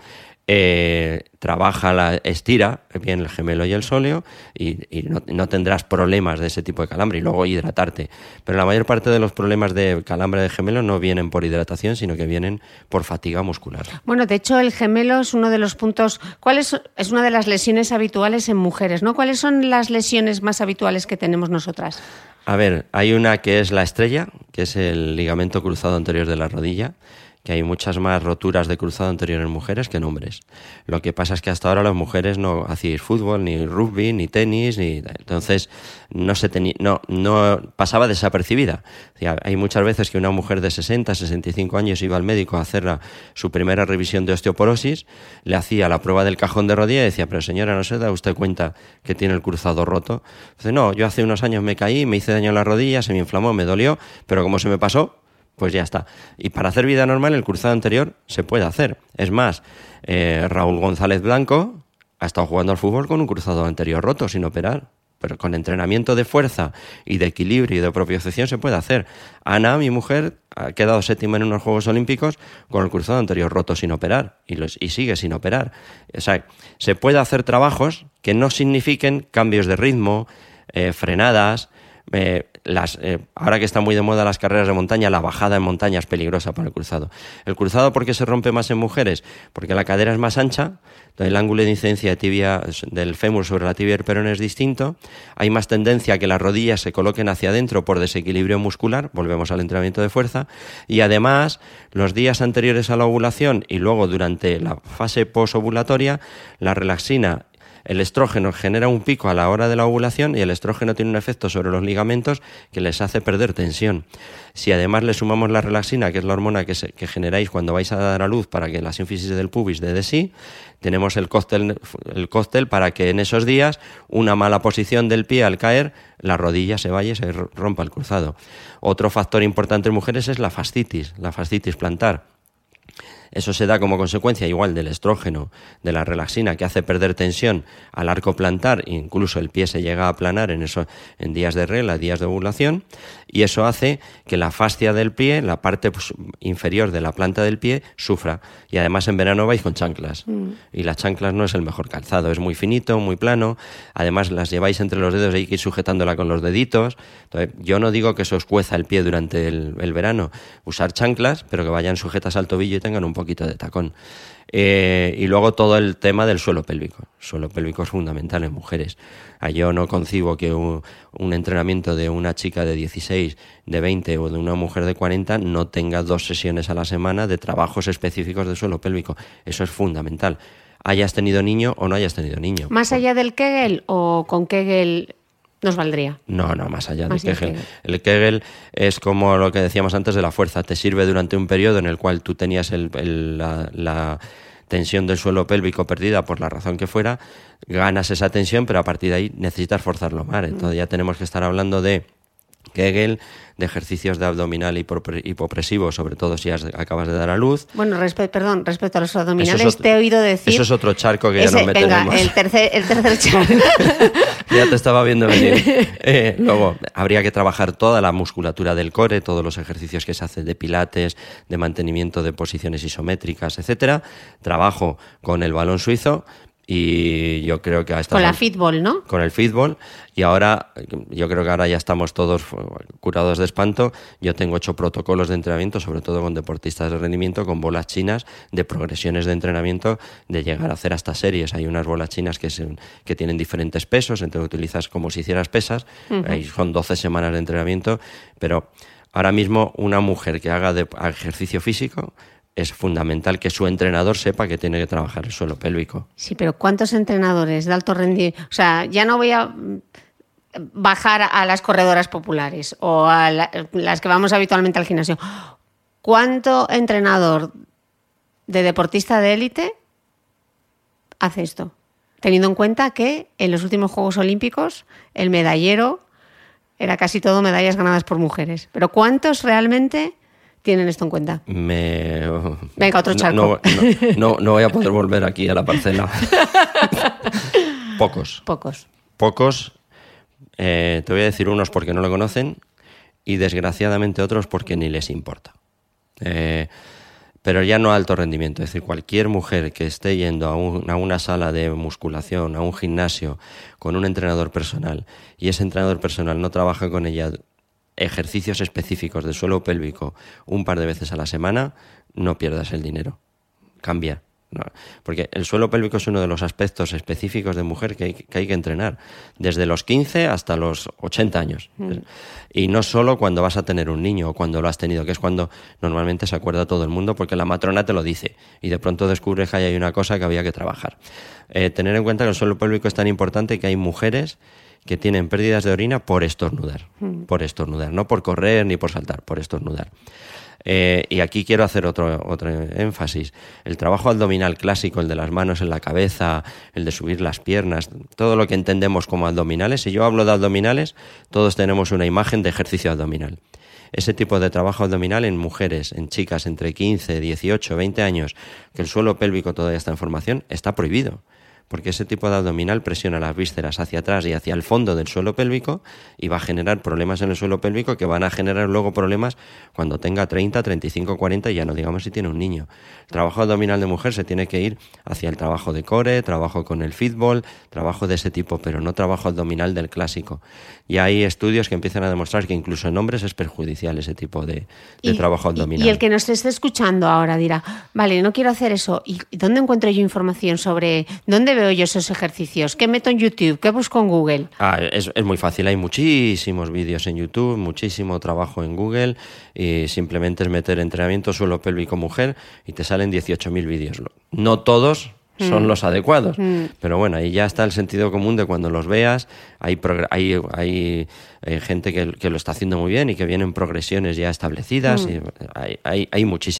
eh, trabaja, la, estira bien el gemelo y el sóleo y, no, tendrás problemas de ese tipo de calambre y luego hidratarte. Pero la mayor parte de los problemas de calambre de gemelo no vienen por hidratación, sino que vienen por fatiga muscular. Bueno, de hecho el gemelo es uno de los puntos, ¿cuál es, es una de las lesiones habituales en mujeres, ¿no? ¿Cuáles son las lesiones más habituales que tenemos nosotras? A ver, hay una que es la estrella, que es el ligamento cruzado anterior de la rodilla que hay muchas más roturas de cruzado anterior en mujeres que en hombres. Lo que pasa es que hasta ahora las mujeres no hacíais fútbol, ni rugby, ni tenis, ni entonces no se tenía, no, no pasaba desapercibida. hay muchas veces que una mujer de 60, 65 años iba al médico a hacer su primera revisión de osteoporosis, le hacía la prueba del cajón de rodilla y decía, pero señora, ¿no se da usted cuenta que tiene el cruzado roto? Dice, no, yo hace unos años me caí, me hice daño en la rodilla, se me inflamó, me dolió, pero como se me pasó, pues ya está. Y para hacer vida normal, el cruzado anterior se puede hacer. Es más, eh, Raúl González Blanco ha estado jugando al fútbol con un cruzado anterior roto, sin operar. Pero con entrenamiento de fuerza y de equilibrio y de propiocepción se puede hacer. Ana, mi mujer, ha quedado séptima en unos Juegos Olímpicos con el cruzado anterior roto sin operar y, y sigue sin operar. O sea, se puede hacer trabajos que no signifiquen cambios de ritmo, eh, frenadas, eh, eh, ahora que están muy de moda las carreras de montaña, la bajada en montaña es peligrosa para el cruzado. ¿El cruzado por qué se rompe más en mujeres? Porque la cadera es más ancha, el ángulo de incidencia de tibia, del fémur sobre la tibia del perón es distinto, hay más tendencia a que las rodillas se coloquen hacia adentro por desequilibrio muscular, volvemos al entrenamiento de fuerza, y además los días anteriores a la ovulación y luego durante la fase posovulatoria, la relaxina el estrógeno genera un pico a la hora de la ovulación y el estrógeno tiene un efecto sobre los ligamentos que les hace perder tensión. Si además le sumamos la relaxina, que es la hormona que, generáis cuando vais a dar a luz para que la sínfisis del pubis dé de sí, tenemos el cóctel, el para que en esos días una mala posición del pie al caer, la rodilla se vaya y se rompa el cruzado. Otro factor importante en mujeres es la fascitis, la fascitis plantar eso se da como consecuencia igual del estrógeno, de la relaxina que hace perder tensión al arco plantar, incluso el pie se llega a aplanar en, eso, en días de regla, días de ovulación, y eso hace que la fascia del pie, la parte pues, inferior de la planta del pie, sufra. Y además en verano vais con chanclas. Mm. Y las chanclas no es el mejor calzado, es muy finito, muy plano. Además las lleváis entre los dedos, hay que ir sujetándola con los deditos. Entonces, yo no digo que eso os cueza el pie durante el, el verano. Usar chanclas, pero que vayan sujetas al tobillo y tengan un poquito de tacón. Eh, y luego todo el tema del suelo pélvico. El suelo pélvico es fundamental en mujeres. Ah, yo no concibo que un, entrenamiento de una chica de 16, de 20 o de una mujer de 40 no tenga dos sesiones a la semana de trabajos específicos de suelo pélvico. Eso es fundamental. Hayas tenido niño o no hayas tenido niño. ¿Más allá del Kegel o con Kegel nos valdría. No, no, más allá del Kegel. El Kegel es como lo que decíamos antes de la fuerza. Te sirve durante un periodo en el cual tú tenías la, tensión del suelo pélvico perdida por la razón que fuera, ganas esa tensión, pero a partir de ahí necesitas forzarlo más. Entonces ya tenemos que estar hablando de Kegel, de ejercicios de abdominal hipopresivo, sobre todo si acabas de dar a luz. Bueno, perdón, respecto a los abdominales, te he oído decir... Eso es otro charco que ya no metemos. el tercer, el tercer [laughs] charco. ya te estaba viendo venir. [laughs] Eh, luego, habría que trabajar toda la musculatura del core, todos los ejercicios que se hacen de pilates, de mantenimiento de posiciones isométricas, etcétera. Trabajo con el balón suizo, y yo creo que Con la fútbol, ¿no? Con el fútbol. Y ahora, yo creo que ahora ya estamos todos curados de espanto. Yo tengo ocho protocolos de entrenamiento, sobre todo con deportistas de rendimiento, con bolas chinas, de progresiones de entrenamiento, de llegar a hacer hasta series. Hay unas bolas chinas que, que tienen diferentes pesos, entonces utilizas como si hicieras pesas. son 12 semanas de entrenamiento, pero ahora mismo una mujer que haga de, ejercicio físico es fundamental que su entrenador sepa que tiene que trabajar el suelo pélvico. Sí, pero ¿cuántos entrenadores de alto rendimiento? O sea, ya no voy a bajar a las corredoras populares o a las que vamos habitualmente al gimnasio. ¿Cuánto entrenador de deportista de élite hace esto? teniendo en cuenta que en los últimos Juegos Olímpicos el medallero era casi todo medallas ganadas por mujeres. Pero ¿cuántos realmente tienen esto en cuenta? Me... Venga, otro No- charco. No, no- no voy a poder volver aquí a la parcela. [laughs] Pocos. Pocos. Pocos. eh, te voy a decir unos porque no lo conocen y desgraciadamente otros porque ni les importa. Eh, pero ya no a alto rendimiento. Es decir, cualquier mujer que esté yendo a, un- a una sala de musculación, a un gimnasio, con un entrenador personal, y ese entrenador personal no trabaja con ella ejercicios específicos de suelo pélvico un par de veces a la semana, no pierdas el dinero. Cambia. ¿no? Porque el suelo pélvico es uno de los aspectos específicos de mujer que hay que, hay que entrenar, desde los 15 hasta los 80 años. Y no solo cuando vas a tener un niño o cuando lo has tenido, que es cuando normalmente se acuerda todo el mundo, porque la matrona te lo dice y de pronto descubres que hay una cosa que había que trabajar. Eh, tener en cuenta que el suelo pélvico es tan importante que hay mujeres que tienen pérdidas de orina por estornudar, por estornudar, no por correr ni por saltar, por estornudar. Eh, y aquí quiero hacer otro, otro énfasis. El trabajo abdominal clásico, el de las manos en la cabeza, el de subir las piernas, todo lo que entendemos como abdominales. Si yo hablo de abdominales, todos tenemos una imagen de ejercicio abdominal. Ese tipo de trabajo abdominal en mujeres, en chicas entre 15, 18, 20 años, que el suelo pélvico todavía está en formación, está prohibido porque ese tipo de abdominal presiona las vísceras hacia atrás y hacia el fondo del suelo pélvico y va a generar problemas en el suelo pélvico que van a generar luego problemas cuando tenga 30, 35, 40 y ya no digamos si tiene un niño. El trabajo abdominal de mujer se tiene que ir hacia el trabajo de core, trabajo con el fútbol, trabajo de ese tipo, pero no trabajo abdominal del clásico. Y hay estudios que empiezan a demostrar que incluso en hombres es perjudicial ese tipo de, de Y- trabajo abdominal. Y, el que nos esté escuchando ahora dirá, vale, no quiero hacer eso. ¿Y dónde encuentro yo información sobre dónde veo yo esos ejercicios? ¿Qué meto en YouTube? ¿Qué busco en Google? Ah, es, es muy fácil, hay muchísimos vídeos en YouTube, muchísimo trabajo en Google y simplemente es meter entrenamiento suelo pélvico mujer y te salen 18.000 vídeos. No todos son los adecuados, pero bueno, ahí ya está el sentido común de cuando los veas, hay, progr- hay, hay eh, gente que, que lo está haciendo muy bien y que vienen progresiones ya establecidas, y hay, hay, hay muchísimo.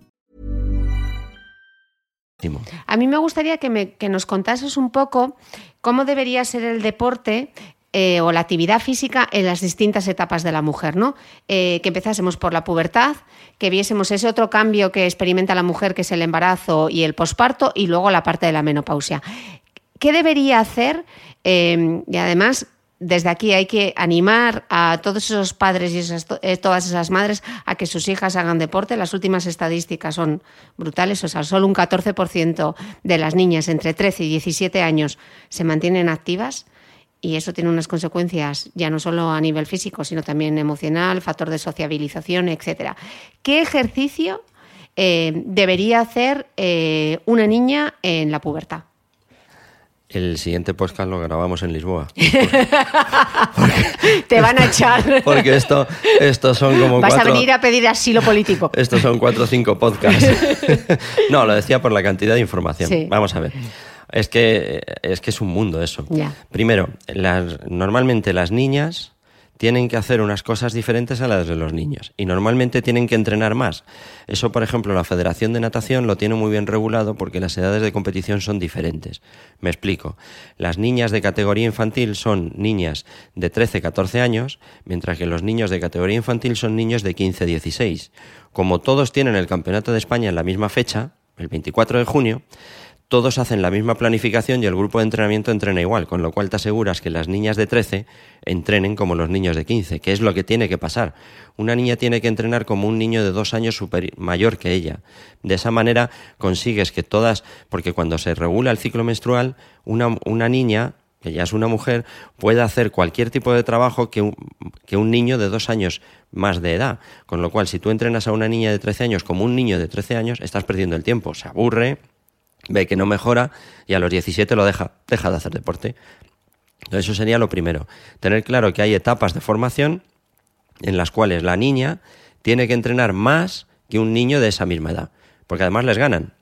A mí me gustaría que, nos contases un poco cómo debería ser el deporte eh, o la actividad física en las distintas etapas de la mujer, ¿no? Eh, que empezásemos por la pubertad, que viésemos ese otro cambio que experimenta la mujer, que es el embarazo y el posparto, y luego la parte de la menopausia. ¿Qué debería hacer? Eh, y además, desde aquí hay que animar a todos esos padres y esas- eh, todas esas madres a que sus hijas hagan deporte. Las últimas estadísticas son brutales, o sea, solo un 14% de las niñas entre 13 y 17 años se mantienen activas y eso tiene unas consecuencias ya no solo a nivel físico, sino también emocional, factor de sociabilización, etcétera. ¿Qué ejercicio eh, debería hacer eh, una niña en la pubertad? El siguiente podcast lo grabamos en Lisboa. [laughs] Te van a echar. [laughs] Porque esto, estos son como Vas cuatro... a venir a pedir asilo político. [laughs] Estos son cuatro o cinco podcasts. no, lo decía por la cantidad de información. Sí. Vamos a ver. Es que, es que es un mundo eso. Ya. Primero, las- normalmente las niñas tienen que hacer unas cosas diferentes a las de los niños y normalmente tienen que entrenar más. Eso, por ejemplo, la Federación de Natación lo tiene muy bien regulado porque las edades de competición son diferentes. Me explico. Las niñas de categoría infantil son niñas de 13-14 años, mientras que los niños de categoría infantil son niños de 15-16. Como todos tienen el Campeonato de España en la misma fecha, el 24 de junio, todos hacen la misma planificación y el grupo de entrenamiento entrena igual, con lo cual te aseguras que las niñas de 13 entrenen como los niños de 15, que es lo que tiene que pasar. Una niña tiene que entrenar como un niño de dos años mayor que ella. De esa manera consigues que todas, porque cuando se regula el ciclo menstrual, una, niña que ya es una mujer, puede hacer cualquier tipo de trabajo que un, que un, niño de dos años más de edad. Con lo cual, si tú entrenas a una niña de 13 años como un niño de 13 años, estás perdiendo el tiempo. Se aburre, ve que no mejora y a los 17 lo deja, deja de hacer deporte. Eso sería lo primero. Tener claro que hay etapas de formación en las cuales la niña tiene que entrenar más que un niño de esa misma edad. Porque además les ganan.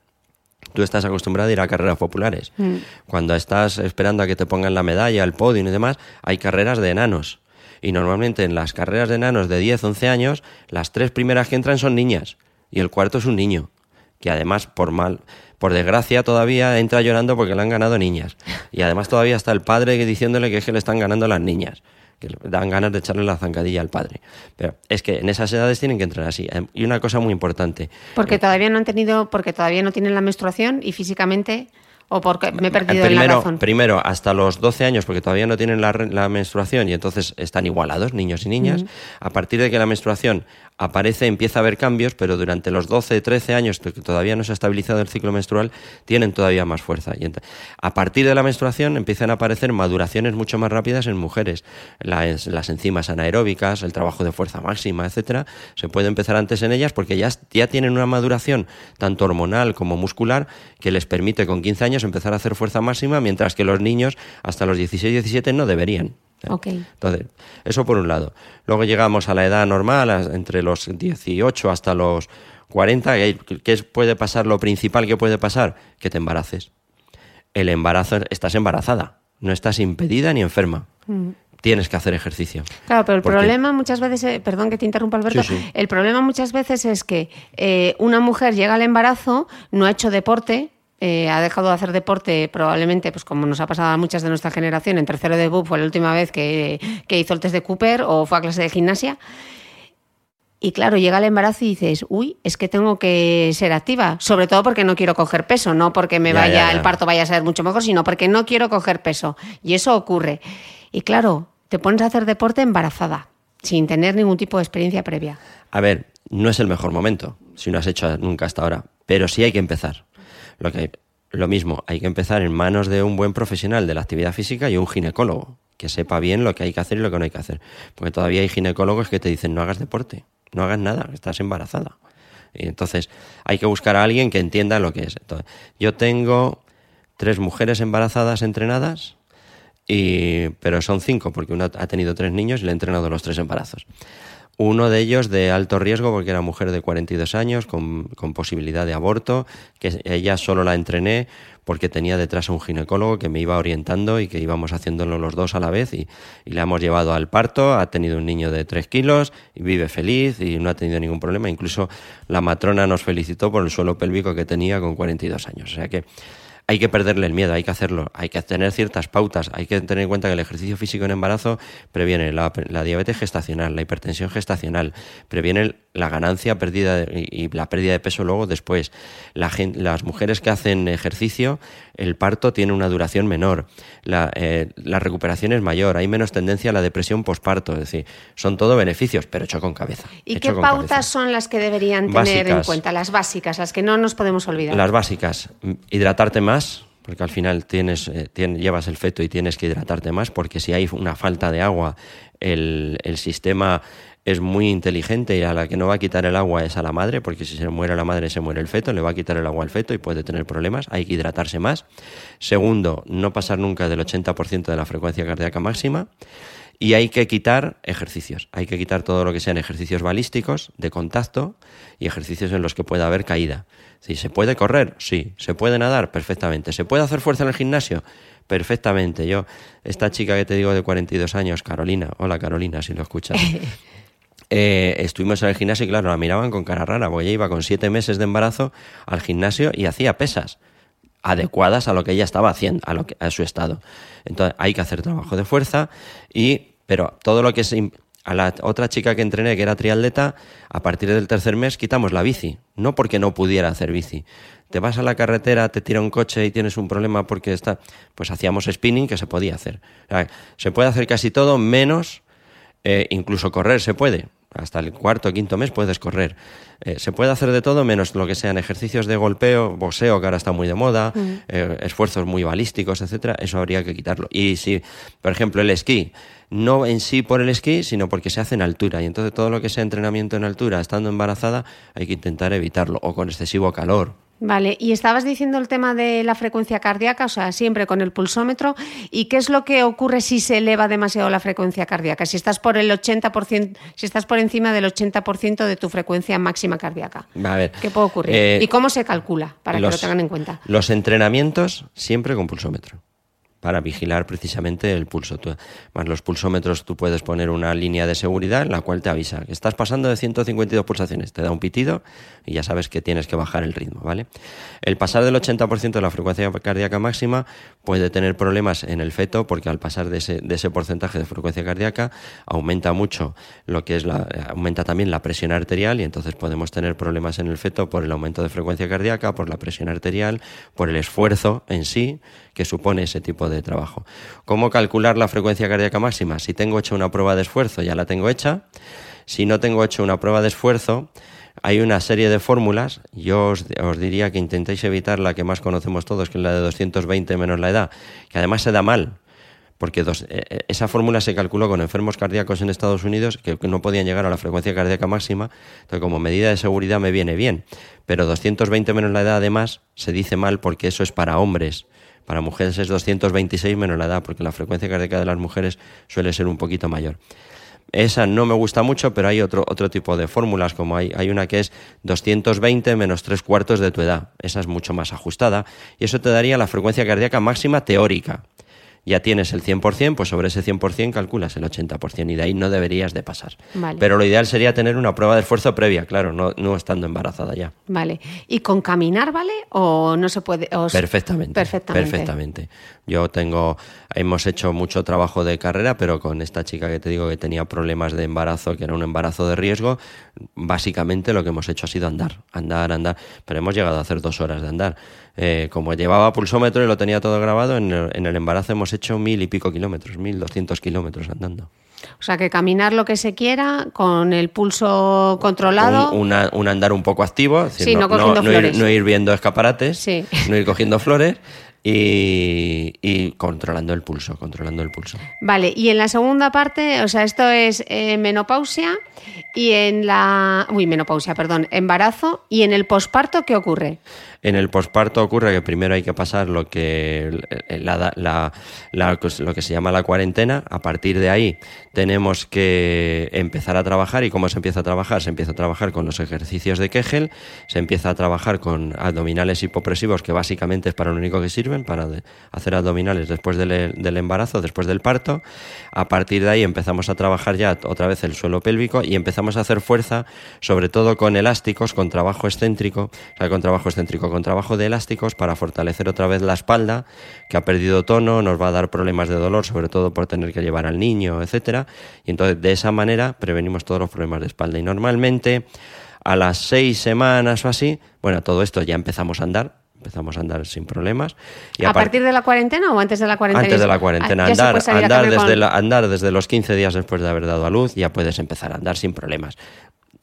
Tú estás acostumbrado a ir a carreras populares. Mm. Cuando estás esperando a que te pongan la medalla, el podio y demás, hay carreras de enanos. Y normalmente en las carreras de enanos de 10, 11 años, las tres primeras que entran son niñas. Y el cuarto es un niño. Que además, por mal, por desgracia todavía entra llorando porque le han ganado niñas. Y además todavía está el padre diciéndole que es que le están ganando las niñas que dan ganas de echarle la zancadilla al padre. Pero es que en esas edades tienen que entrar así. Y una cosa muy importante. Porque todavía no han tenido, porque todavía no tienen la menstruación y físicamente ¿O porque me he perdido primero, la razón? Primero, hasta los 12 años, porque todavía no tienen la, menstruación y entonces están igualados, niños y niñas. A partir de que la menstruación aparece, empieza a haber cambios, pero durante los 12, 13 años que todavía no se ha estabilizado el ciclo menstrual, tienen todavía más fuerza. Y a partir de la menstruación empiezan a aparecer maduraciones mucho más rápidas en mujeres. Las, enzimas anaeróbicas, el trabajo de fuerza máxima, etcétera, se puede empezar antes en ellas porque ya tienen una maduración tanto hormonal como muscular que les permite con 15 años empezar a hacer fuerza máxima, mientras que los niños hasta los 16, 17 no deberían. Entonces, eso por un lado. Luego llegamos a la edad normal, entre los 18 hasta los 40. ¿Qué puede pasar? Lo principal que puede pasar, que te embaraces. El embarazo, estás embarazada, no estás impedida ni enferma. Mm. Tienes que hacer ejercicio. Claro, pero el problema muchas veces, eh, perdón que te interrumpa Alberto, el problema muchas veces es que eh, una mujer llega al embarazo, no ha hecho deporte, eh, ha dejado de hacer deporte probablemente, pues como nos ha pasado a muchas de nuestra generación, en tercero de BUP fue la última vez que, hizo el test de Cooper o fue a clase de gimnasia. Y claro, llega el embarazo y dices, uy, es que tengo que ser activa, sobre todo porque no quiero coger peso, no porque me vaya, el parto vaya a ser mucho mejor, sino porque no quiero coger peso. Y eso ocurre. Y claro, te pones a hacer deporte embarazada, sin tener ningún tipo de experiencia previa. A ver, no es el mejor momento, si no has hecho nunca hasta ahora, pero sí hay que empezar. Lo, que, lo mismo, hay que empezar en manos de un buen profesional de la actividad física y un ginecólogo, que sepa bien lo que hay que hacer y lo que no hay que hacer. Porque todavía hay ginecólogos que te dicen no hagas deporte, no hagas nada, estás embarazada. Y entonces hay que buscar a alguien que entienda lo que es. yo tengo tres mujeres embarazadas entrenadas, y, pero son cinco, porque una ha tenido tres niños y le he entrenado los tres embarazos. Uno de ellos de alto riesgo porque era mujer de 42 años con, posibilidad de aborto, que ella solo la entrené porque tenía detrás a un ginecólogo que me iba orientando y que íbamos haciéndolo los dos a la vez y, y le hemos llevado al parto, ha tenido un niño de 3 kilos y vive feliz y no ha tenido ningún problema. Incluso la matrona nos felicitó por el suelo pélvico que tenía con 42 años. O sea que hay que perderle el miedo, hay que hacerlo, hay que tener ciertas pautas, hay que tener en cuenta que el ejercicio físico en embarazo previene la, diabetes gestacional, la hipertensión gestacional, previene la ganancia perdida y, la pérdida de peso luego después. las mujeres que hacen ejercicio, el parto tiene una duración menor, eh, la, recuperación es mayor, hay menos tendencia a la depresión posparto, es decir, son todo beneficios, pero hecho con cabeza. ¿Y qué pautas son las que deberían tener en cuenta? Las básicas, las que no nos podemos olvidar. Las básicas, hidratarte más porque al final tienes, eh, llevas el feto y tienes que hidratarte más, porque si hay una falta de agua, el, sistema es muy inteligente y a la que no va a quitar el agua es a la madre, porque si se muere la madre se muere el feto, le va a quitar el agua al feto y puede tener problemas, hay que hidratarse más. Segundo, no pasar nunca del 80% de la frecuencia cardíaca máxima. Y hay que quitar ejercicios. Hay que quitar todo lo que sean ejercicios balísticos, de contacto, y ejercicios en los que pueda haber caída. Si ¿Se puede correr? Sí. ¿Se puede nadar? Perfectamente. ¿Se puede hacer fuerza en el gimnasio? Perfectamente. Yo, esta chica que te digo de 42 años, Carolina, hola Carolina, si lo escuchas. [laughs] Eh, estuvimos en el gimnasio y claro, la miraban con cara rara, porque ella iba con siete meses de embarazo al gimnasio y hacía pesas adecuadas a lo que ella estaba haciendo, a, lo que, a su estado. Entonces hay que hacer trabajo de fuerza y, pero todo lo que es a la otra chica que entrené, que era triatleta, a partir del tercer mes quitamos la bici. No porque no pudiera hacer bici. Te vas a la carretera, te tira un coche y tienes un problema porque está. Pues hacíamos spinning que se podía hacer. se puede hacer casi todo menos, eh, incluso correr se puede hasta el cuarto o quinto mes puedes correr. Eh, se puede hacer de todo menos lo que sean ejercicios de golpeo, boxeo, que ahora está muy de moda, mm. eh, esfuerzos muy balísticos, etcétera. Eso habría que quitarlo. Y si, por ejemplo, el esquí, no en sí por el esquí, sino porque se hace en altura. Y entonces todo lo que sea entrenamiento en altura, estando embarazada, hay que intentar evitarlo. O con excesivo calor, Vale, y estabas diciendo el tema de la frecuencia cardíaca, o sea, siempre con el pulsómetro. ¿Y qué es lo que ocurre si se eleva demasiado la frecuencia cardíaca? Si estás por el 80%, si estás por encima del 80% de tu frecuencia máxima cardíaca. A ver, ¿Qué puede ocurrir? eh, ¿Y cómo se calcula? Para que lo tengan en cuenta. Los entrenamientos siempre con pulsómetro para vigilar precisamente el pulso. más los pulsómetros, tú puedes poner una línea de seguridad en la cual te avisa que estás pasando de 152 pulsaciones, te da un pitido y ya sabes que tienes que bajar el ritmo, ¿vale? El pasar del 80% de la frecuencia cardíaca máxima puede tener problemas en el feto porque al pasar de ese, de ese porcentaje de frecuencia cardíaca aumenta mucho lo que es la, aumenta también la presión arterial y entonces podemos tener problemas en el feto por el aumento de frecuencia cardíaca, por la presión arterial, por el esfuerzo en sí que supone ese tipo de trabajo. ¿Cómo calcular la frecuencia cardíaca máxima? Si tengo hecho una prueba de esfuerzo, ya la tengo hecha. Si no tengo hecho una prueba de esfuerzo, hay una serie de fórmulas. Yo os, diría que intentéis evitar la que más conocemos todos, que es la de 220 menos la edad, que además se da mal porque eh, eh, esa fórmula se calculó con enfermos cardíacos en Estados Unidos que, no podían llegar a la frecuencia cardíaca máxima, entonces como medida de seguridad me viene bien, pero 220 menos la edad además se dice mal porque eso es para hombres, para mujeres es 226 menos la edad, porque la frecuencia cardíaca de las mujeres suele ser un poquito mayor. Esa no me gusta mucho, pero hay otro, otro tipo de fórmulas, como hay, hay una que es 220 menos tres cuartos de tu edad. Esa es mucho más ajustada y eso te daría la frecuencia cardíaca máxima teórica ya tienes el 100%, pues sobre ese 100% calculas el 80% y de ahí no deberías de pasar. Pero lo ideal sería tener una prueba de esfuerzo previa, claro, no, no estando embarazada ya. Vale. ¿Y con caminar vale o no se puede? Perfectamente, perfectamente. Perfectamente. Yo tengo, hemos hecho mucho trabajo de carrera, pero con esta chica que te digo que tenía problemas de embarazo, que era un embarazo de riesgo, básicamente lo que hemos hecho ha sido andar, andar, andar. Pero hemos llegado a hacer dos horas de andar. Eh, como llevaba pulsómetro y lo tenía todo grabado, en el, embarazo hemos hecho mil y pico kilómetros, mil doscientos kilómetros andando. O sea, que caminar lo que se quiera con el pulso controlado. Un, un andar un poco activo, no, Ir, no, ir, viendo escaparates, no ir cogiendo flores, y, controlando el pulso, controlando el pulso. Vale, y en la segunda parte, o sea, esto es eh, menopausia y en la... Uy, menopausia, perdón, embarazo y en el posparto, ¿qué ocurre? En el posparto ocurre que primero hay que pasar lo que, la, lo que se llama la cuarentena. A partir de ahí tenemos que empezar a trabajar. ¿Y cómo se empieza a trabajar? Se empieza a trabajar con los ejercicios de Kegel, se empieza a trabajar con abdominales hipopresivos, que básicamente es para lo único que sirven, para hacer abdominales después del, del embarazo, después del parto. A partir de ahí empezamos a trabajar ya otra vez el suelo pélvico y empezamos a hacer fuerza, sobre todo con elásticos, con trabajo excéntrico, o sea, con trabajo excéntrico con trabajo de elásticos para fortalecer otra vez la espalda, que ha perdido tono, nos va a dar problemas de dolor, sobre todo por tener que llevar al niño, etcétera. Y entonces de esa manera prevenimos todos los problemas de espalda. Y normalmente a las seis semanas o así, bueno, todo esto ya empezamos a andar, empezamos a andar sin problemas. Y ¿A, partir de la cuarentena o antes de la cuarentena? Antes de la cuarentena. Ah, andar, andar, desde andar desde los 15 días después de haber dado a luz, ya puedes empezar a andar sin problemas.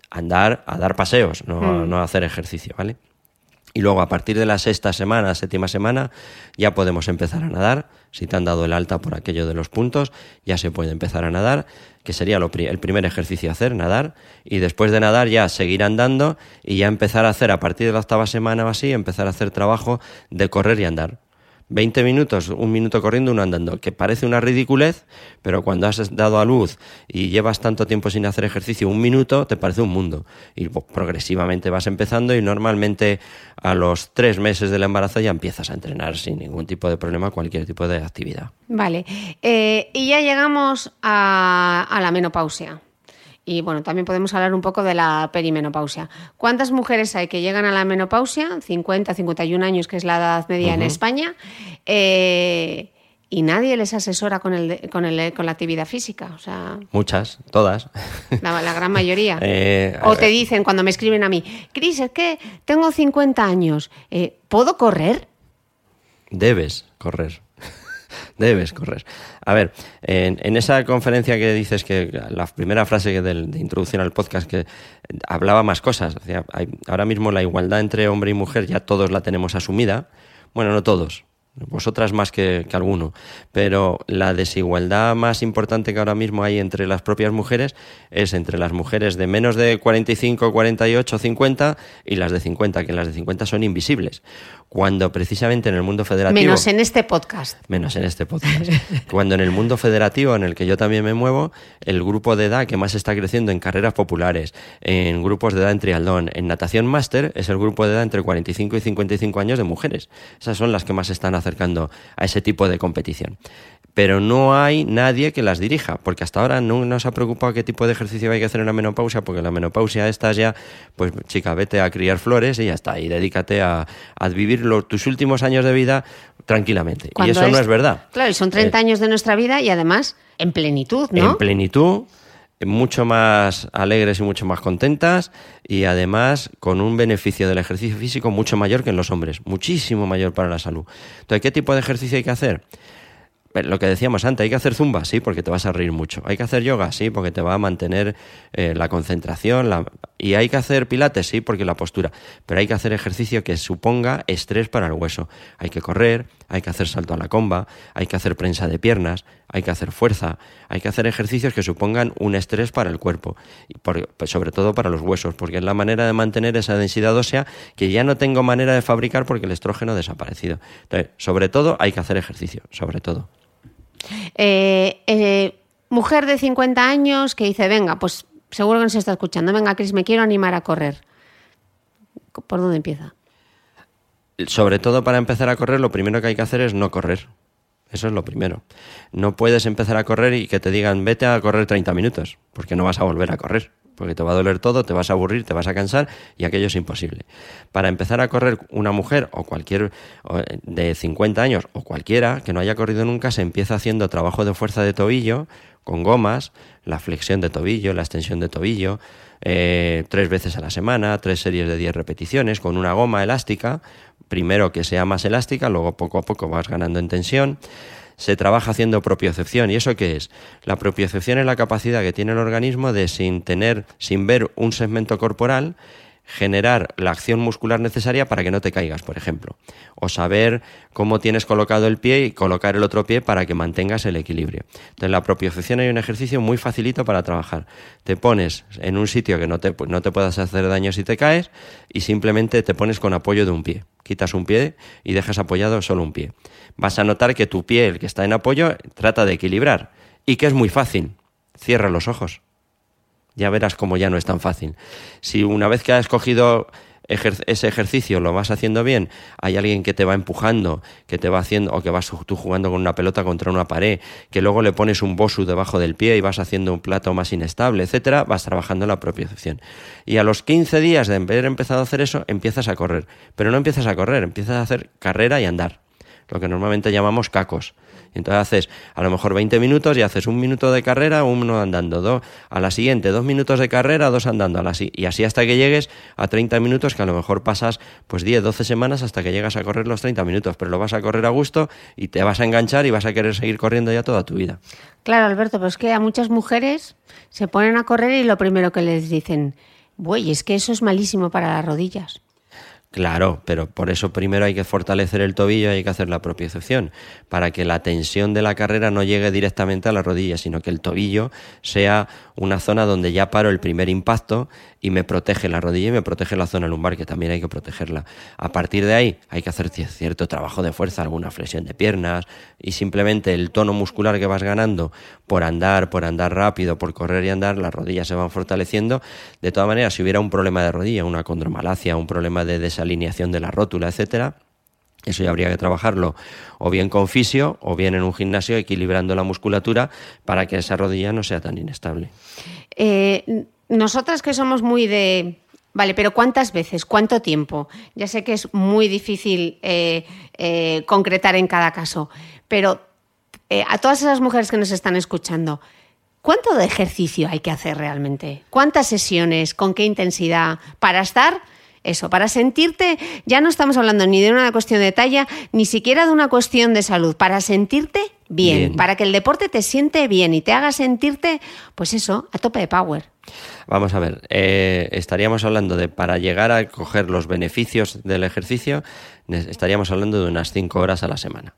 Andar, a dar paseos, no, mm. no hacer ejercicio, ¿vale? Y luego a partir de la sexta semana, séptima semana, ya podemos empezar a nadar. Si te han dado el alta por aquello de los puntos, ya se puede empezar a nadar, que sería el primer ejercicio a hacer, nadar. Y después de nadar ya seguir andando y ya empezar a hacer a partir de la octava semana o así, empezar a hacer trabajo de correr y andar 20 minutos, un minuto corriendo, uno andando, que parece una ridiculez, pero cuando has dado a luz y llevas tanto tiempo sin hacer ejercicio, un minuto te parece un mundo. Y pues, progresivamente vas empezando y normalmente a los tres meses del embarazo ya empiezas a entrenar sin ningún tipo de problema, cualquier tipo de actividad. Vale. Eh, y ya llegamos a, a la menopausia. Y bueno, también podemos hablar un poco de la perimenopausia. ¿Cuántas mujeres hay que llegan a la menopausia? 50, 51 años, que es la edad media en España. Eh, y nadie les asesora con, el, con, el, con la actividad física. O sea, Muchas, todas. la, la gran mayoría. [laughs] Eh, o te dicen cuando me escriben a mí, Cris, es que tengo 50 años, eh, ¿puedo correr? Debes correr. Debes correr. A ver, en, esa conferencia que dices que la primera frase que de, introducción al podcast que hablaba más cosas. Hay- ahora mismo la igualdad entre hombre y mujer ya todos la tenemos asumida. Bueno, no todos. Vosotras más que, que alguno. Pero la desigualdad más importante que ahora mismo hay entre las propias mujeres es entre las mujeres de menos de 45, 48, 50 y las de 50, que las de 50 son invisibles. Cuando precisamente en el mundo federativo Menos en este podcast. menos en este podcast. Cuando en el mundo federativo, en el que yo también me muevo, el grupo de edad que más está creciendo en carreras populares, en grupos de edad en triatlón, en natación máster, es el grupo de edad entre 45 y 55 años de mujeres. Esas son las que más se están acercando a ese tipo de competición. Pero no hay nadie que las dirija, porque hasta ahora no nos ha preocupado qué tipo de ejercicio hay que hacer en la menopausia, porque la menopausia esta ya, pues chica, vete a criar flores y ya está, y dedícate a, a vivir tus últimos años de vida tranquilamente. Y eso no es verdad. Claro, y son 30 Eh, años de nuestra vida y además en plenitud, ¿no? En plenitud, mucho más alegres y mucho más contentas y además con un beneficio del ejercicio físico mucho mayor que en los hombres, muchísimo mayor para la salud. Entonces, ¿qué tipo de ejercicio hay que hacer? Lo que decíamos antes, hay que hacer zumba, sí, porque te vas a reír mucho. Hay que hacer yoga, sí, porque te va a mantener eh, la concentración. la- Y hay que hacer pilates, sí, porque la postura. Pero hay que hacer ejercicio que suponga estrés para el hueso. Hay que correr, hay que hacer salto a la comba, hay que hacer prensa de piernas, hay que hacer fuerza, hay que hacer ejercicios que supongan un estrés para el cuerpo. Y pues sobre todo para los huesos, porque es la manera de mantener esa densidad ósea que ya no tengo manera de fabricar porque el estrógeno ha desaparecido. Entonces, sobre todo, hay que hacer ejercicio, sobre todo. Eh, eh, mujer de 50 años que dice, venga, pues seguro que nos está escuchando, venga, Cris, me quiero animar a correr. ¿Por dónde empieza? Sobre todo para empezar a correr, lo primero que hay que hacer es no correr. Eso es lo primero. No puedes empezar a correr y que te digan vete a correr 30 minutos, porque no vas a volver a correr, porque te va a doler todo, te vas a aburrir, te vas a cansar y aquello es imposible. Para empezar a correr una mujer o cualquier de 50 años o cualquiera que no haya corrido nunca se empieza haciendo trabajo de fuerza de tobillo con gomas, la flexión de tobillo, la extensión de tobillo, eh, tres veces a la semana, tres series de 10 repeticiones con una goma elástica, primero que sea más elástica, luego poco a poco vas ganando en tensión. Se trabaja haciendo propiocepción. ¿Y eso qué es? La propiocepción es la capacidad que tiene el organismo de, sin tener, sin ver un segmento corporal, generar la acción muscular necesaria para que no te caigas, por ejemplo. O saber cómo tienes colocado el pie y colocar el otro pie para que mantengas el equilibrio. Entonces, la propiocepción hay un ejercicio muy facilito para trabajar. Te pones en un sitio que no te, no te puedas hacer daño si te caes y simplemente te pones con apoyo de un pie. Quitas un pie y dejas apoyado solo un pie. Vas a notar que tu pie, el que está en apoyo, trata de equilibrar. Y que es muy fácil. Cierra los ojos ya verás cómo ya no es tan fácil. Si una vez que has cogido ese ejercicio lo vas haciendo bien, hay alguien que te va empujando, que te va haciendo, o que vas tú jugando con una pelota contra una pared, que luego le pones un bosu debajo del pie y vas haciendo un plato más inestable, etcétera, vas trabajando la propiocepción. Y a los 15 días de haber empezado a hacer eso, empiezas a correr. Pero no empiezas a correr, empiezas a hacer carrera y andar. Lo que normalmente llamamos cacos. Entonces haces a lo mejor 20 minutos y haces un minuto de carrera, uno andando, dos, a la siguiente dos minutos de carrera, dos andando, a la y así hasta que llegues a 30 minutos, que a lo mejor pasas pues 10, 12 semanas hasta que llegas a correr los 30 minutos, pero lo vas a correr a gusto y te vas a enganchar y vas a querer seguir corriendo ya toda tu vida. Claro, Alberto, pero es que a muchas mujeres se ponen a correr y lo primero que les dicen, güey, es que eso es malísimo para las rodillas. Claro, pero por eso primero hay que fortalecer el tobillo hay que hacer la propiocepción, para que la tensión de la carrera no llegue directamente a la rodilla, sino que el tobillo sea una zona donde ya paro el primer impacto y me protege la rodilla y me protege la zona lumbar, que también hay que protegerla. A partir de ahí hay que hacer cierto trabajo de fuerza, alguna flexión de piernas y simplemente el tono muscular que vas ganando por andar, por andar rápido, por correr y andar, las rodillas se van fortaleciendo. De todas maneras, si hubiera un problema de rodilla, una condromalacia, un problema de desalineación de la rótula, etcétera, eso ya habría que trabajarlo o bien con fisio o bien en un gimnasio equilibrando la musculatura para que esa rodilla no sea tan inestable. Eh, nosotras que somos muy de... Vale, pero ¿cuántas veces? ¿Cuánto tiempo? Ya sé que es muy difícil eh, eh, concretar en cada caso, pero a todas esas mujeres que nos están escuchando, ¿cuánto de ejercicio hay que hacer realmente? ¿Cuántas sesiones? ¿Con qué intensidad? Para estar eso, para sentirte, ya no estamos hablando ni de una cuestión de talla, ni siquiera de una cuestión de salud, para sentirte bien, para que el deporte te siente bien y te haga sentirte, pues eso, a tope de power. Vamos a ver, eh, estaríamos hablando de para llegar a coger los beneficios del ejercicio, estaríamos hablando de unas 5 horas a la semana.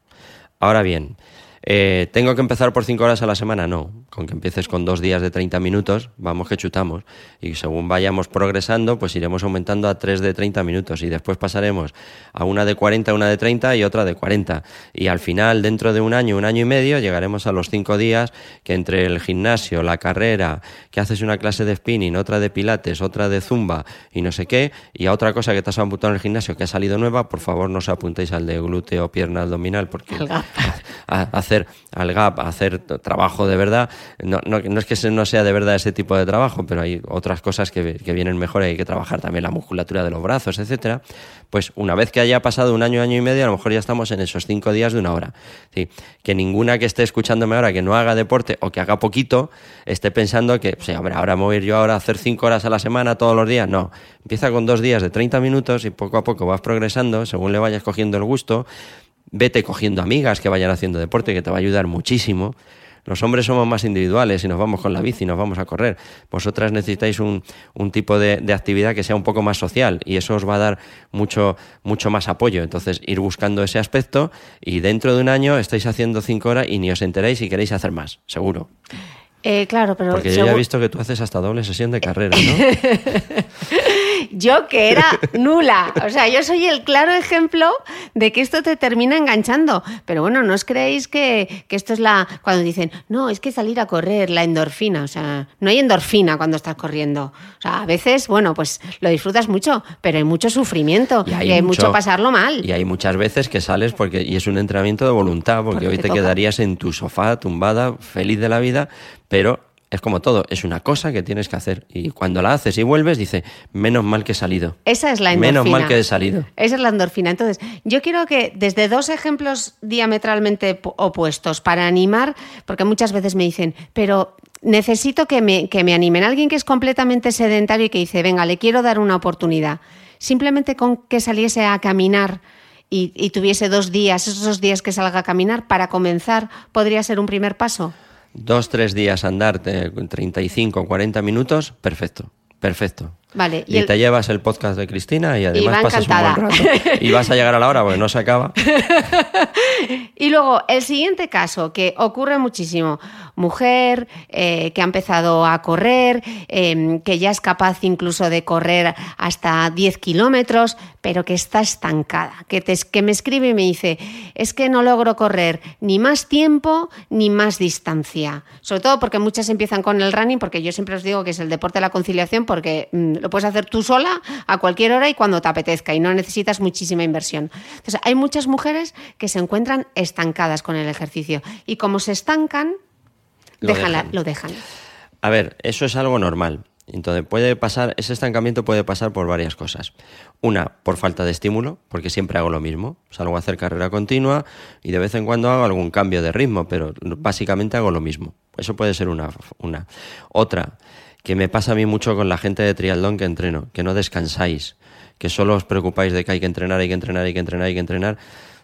Ahora bien, eh, ¿Tengo que empezar por 5 horas a la semana? No. Con que empieces con dos días de 30 minutos, vamos que chutamos. Y según vayamos progresando, pues iremos aumentando a 3 de 30 minutos. Y después pasaremos a una de 40, una de 30 y otra de 40. Y al final, dentro de un año, un año y medio, llegaremos a los 5 días que entre el gimnasio, la carrera, que haces una clase de spinning, otra de pilates, otra de zumba y no sé qué, y a otra cosa que te has apuntado en el gimnasio que ha salido nueva, por favor no os apuntéis al de glúteo, pierna abdominal, porque [laughs] hacer al GAP, hacer trabajo de verdad. No, no, es que no sea de verdad ese tipo de trabajo, pero hay otras cosas que, que vienen mejor, hay que trabajar también la musculatura de los brazos, etcétera. Pues una vez que haya pasado un año, año y medio, a lo mejor ya estamos en esos cinco días de una hora. ¿sí? Que ninguna que esté escuchándome ahora que no haga deporte o que haga poquito esté pensando que, o ahora me voy a yo ahora a hacer cinco horas a la semana todos los días. No, empieza con dos días de 30 minutos y poco a poco vas progresando según le vayas cogiendo el gusto vete cogiendo amigas que vayan haciendo deporte, que te va a ayudar muchísimo. Los hombres somos más individuales y nos vamos con la bici, nos vamos a correr. Vosotras necesitáis un, tipo de, actividad que sea un poco más social y eso os va a dar mucho, mucho más apoyo. Entonces, ir buscando ese aspecto y dentro de un año estáis haciendo cinco horas y ni os enteráis y queréis hacer más, seguro. Eh, claro, pero. Porque yo ya he visto que tú haces hasta doble sesión de carrera, ¿no? [laughs] yo que era nula. O sea, yo soy el claro ejemplo de que esto te termina enganchando. Pero bueno, no os creéis que, que, esto es la. Cuando dicen, no, es que salir a correr, la endorfina. O sea, no hay endorfina cuando estás corriendo. O sea, a veces, bueno, pues lo disfrutas mucho, pero hay mucho sufrimiento y hay, mucho, pasarlo mal. Y hay muchas veces que sales porque. Y es un entrenamiento de voluntad, porque, hoy te quedarías en tu sofá, tumbada, feliz de la vida, pero es como todo, es una cosa que tienes que hacer. Y cuando la haces y vuelves, dice, menos mal que he salido. Esa es la endorfina. Menos mal que he salido. Esa es la endorfina. Entonces, yo quiero que desde dos ejemplos diametralmente opuestos, para animar, porque muchas veces me dicen, pero necesito que me, que me animen. Alguien que es completamente sedentario y que dice, venga, le quiero dar una oportunidad. Simplemente con que saliese a caminar. Y, y tuviese dos días, esos dos días que salga a caminar, para comenzar, podría ser un primer paso dos, tres días andarte 35, 40 minutos, perfecto, perfecto. Vale, y, te llevas el podcast de Cristina y además pasas un buen rato. Y vas a llegar a la hora porque no se acaba. [laughs] y luego, el siguiente caso, que ocurre muchísimo. Mujer eh, que ha empezado a correr, em, que ya es capaz incluso de correr hasta 10 kilómetros, pero que está estancada, que, te, que me escribe y me dice, es que no logro correr ni más tiempo ni más distancia. Sobre todo porque muchas empiezan con el running, porque yo siempre os digo que es el deporte de la conciliación, porque mm, lo puedes hacer tú sola a cualquier hora y cuando te apetezca y no necesitas muchísima inversión. Entonces, hay muchas mujeres que se encuentran estancadas con el ejercicio y como se estancan, lo, lo dejan. A ver, eso es algo normal. Entonces puede pasar, ese estancamiento puede pasar por varias cosas. Una, por falta de estímulo, porque siempre hago lo mismo. Salgo a hacer carrera continua y de vez en cuando hago algún cambio de ritmo, pero básicamente hago lo mismo. Eso puede ser una. una. Otra, que me pasa a mí mucho con la gente de triatlón que entreno, que no descansáis, que solo os preocupáis de que hay que entrenar, hay que entrenar, hay que entrenar, hay que entrenar.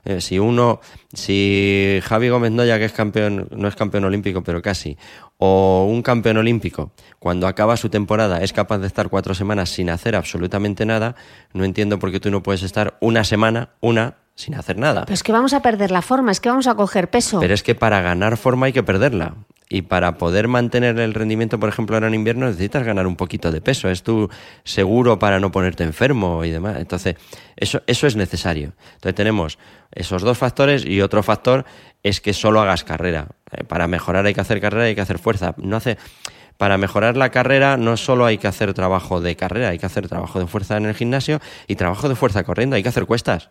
Eh, si uno, si Javi Gómez Noya, que es campeón, no es campeón olímpico, pero casi, o un campeón olímpico, cuando acaba su temporada es capaz de estar cuatro semanas sin hacer absolutamente nada, no entiendo por qué tú no puedes estar una semana, una, sin hacer nada. Pero es que vamos a perder la forma, es que vamos a coger peso. Pero es que para ganar forma hay que perderla. Y para poder mantener el rendimiento, por ejemplo, ahora en invierno, necesitas ganar un poquito de peso. Es tu seguro para no ponerte enfermo y demás. Entonces, eso, eso es necesario. Entonces, tenemos esos dos factores y otro factor es que solo hagas carrera. Eh, para mejorar hay que hacer carrera hay que hacer fuerza. No hace. Para mejorar la carrera no solo hay que hacer trabajo de carrera, hay que hacer trabajo de fuerza en el gimnasio y trabajo de fuerza corriendo, hay que hacer cuestas.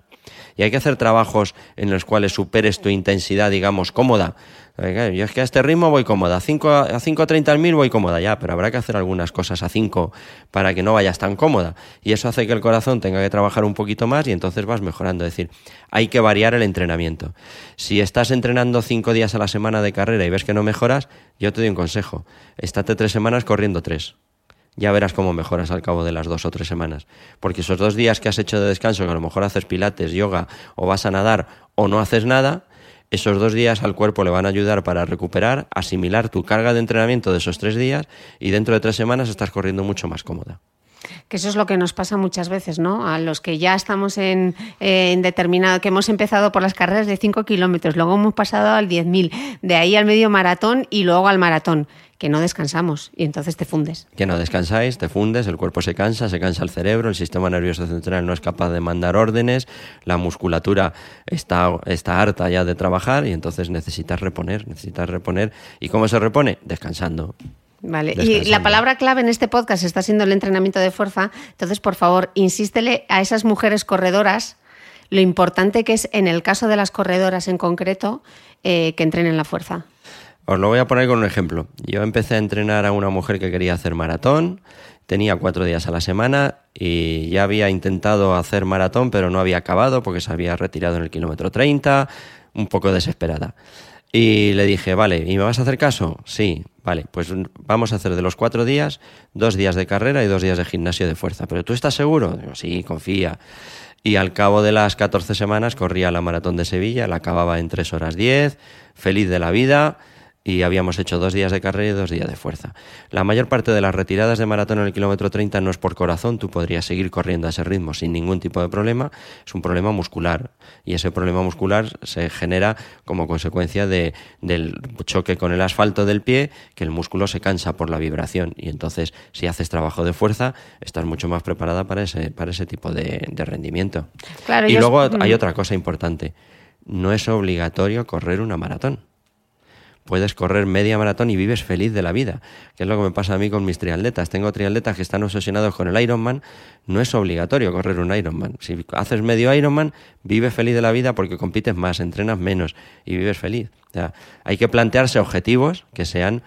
Y hay que hacer trabajos en los cuales superes tu intensidad, digamos, cómoda. Yo es que a este ritmo voy cómoda, a 5 a 5.30 al mil voy cómoda ya, pero habrá que hacer algunas cosas a 5 para que no vayas tan cómoda. Y eso hace que el corazón tenga que trabajar un poquito más y entonces vas mejorando. Es decir, hay que variar el entrenamiento. Si estás entrenando 5 días a la semana de carrera y ves que no mejoras, yo te doy un consejo. Estate tres semanas corriendo tres ya verás cómo mejoras al cabo de las dos o tres semanas. Porque esos dos días que has hecho de descanso, que a lo mejor haces pilates, yoga, o vas a nadar, o no haces nada, esos dos días al cuerpo le van a ayudar para recuperar, asimilar tu carga de entrenamiento de esos tres días y dentro de tres semanas estás corriendo mucho más cómoda. Que eso es lo que nos pasa muchas veces, ¿no? A los que ya estamos en, determinado, que hemos empezado por las carreras de 5 kilómetros, luego hemos pasado al 10.000, de ahí al medio maratón y luego al maratón que no descansamos y entonces te fundes. Que no descansáis, te fundes, el cuerpo se cansa, se cansa el cerebro, el sistema nervioso central no es capaz de mandar órdenes, la musculatura está, está harta ya de trabajar y entonces necesitas reponer, necesitas reponer. ¿Y cómo se repone? Descansando. Vale, y la palabra clave en este podcast está siendo el entrenamiento de fuerza. Entonces, por favor, insístele a esas mujeres corredoras lo importante que es, en el caso de las corredoras en concreto, eh, que entrenen la fuerza. Os lo voy a poner con un ejemplo. Yo empecé a entrenar a una mujer que quería hacer maratón, tenía cuatro días a la semana y ya había intentado hacer maratón, pero no había acabado porque se había retirado en el kilómetro 30, un poco desesperada. Y le dije, vale, ¿y me vas a hacer caso? Sí, vale, pues vamos a hacer de los cuatro días, dos días de carrera y dos días de gimnasio de fuerza. ¿Pero tú estás seguro? Sí, confía. Y al cabo de las 14 semanas corría la maratón de Sevilla, la acababa en 3 horas 10, feliz de la vida y habíamos hecho dos días de carrera y dos días de fuerza. La mayor parte de las retiradas de maratón en el kilómetro 30 no es por corazón, tú podrías seguir corriendo a ese ritmo sin ningún tipo de problema, es un problema muscular y ese problema muscular se genera como consecuencia de, del choque con el asfalto del pie, que el músculo se cansa por la vibración y entonces si haces trabajo de fuerza estás mucho más preparada para ese, para ese tipo de, rendimiento. y luego hay otra cosa importante, no es obligatorio correr una maratón puedes correr media maratón y vives feliz de la vida, que es lo que me pasa a mí con mis triatletas. Tengo triatletas que están obsesionados con el Ironman, no es obligatorio correr un Ironman. Si haces medio Ironman, vives feliz de la vida porque compites más, entrenas menos y vives feliz. O hay que plantearse objetivos que sean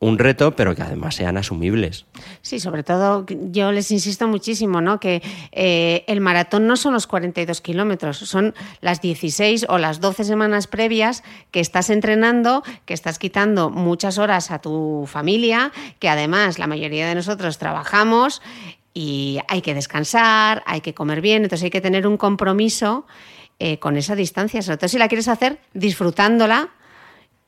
un reto, pero que además sean asumibles. Sí, sobre todo yo les insisto muchísimo, ¿no? Que eh, el maratón no son los 42 kilómetros, son las 16 o las 12 semanas previas que estás entrenando, que estás quitando muchas horas a tu familia, que además la mayoría de nosotros trabajamos y hay que descansar, hay que comer bien, entonces hay que tener un compromiso eh, con esa distancia, sobre todo si la quieres hacer disfrutándola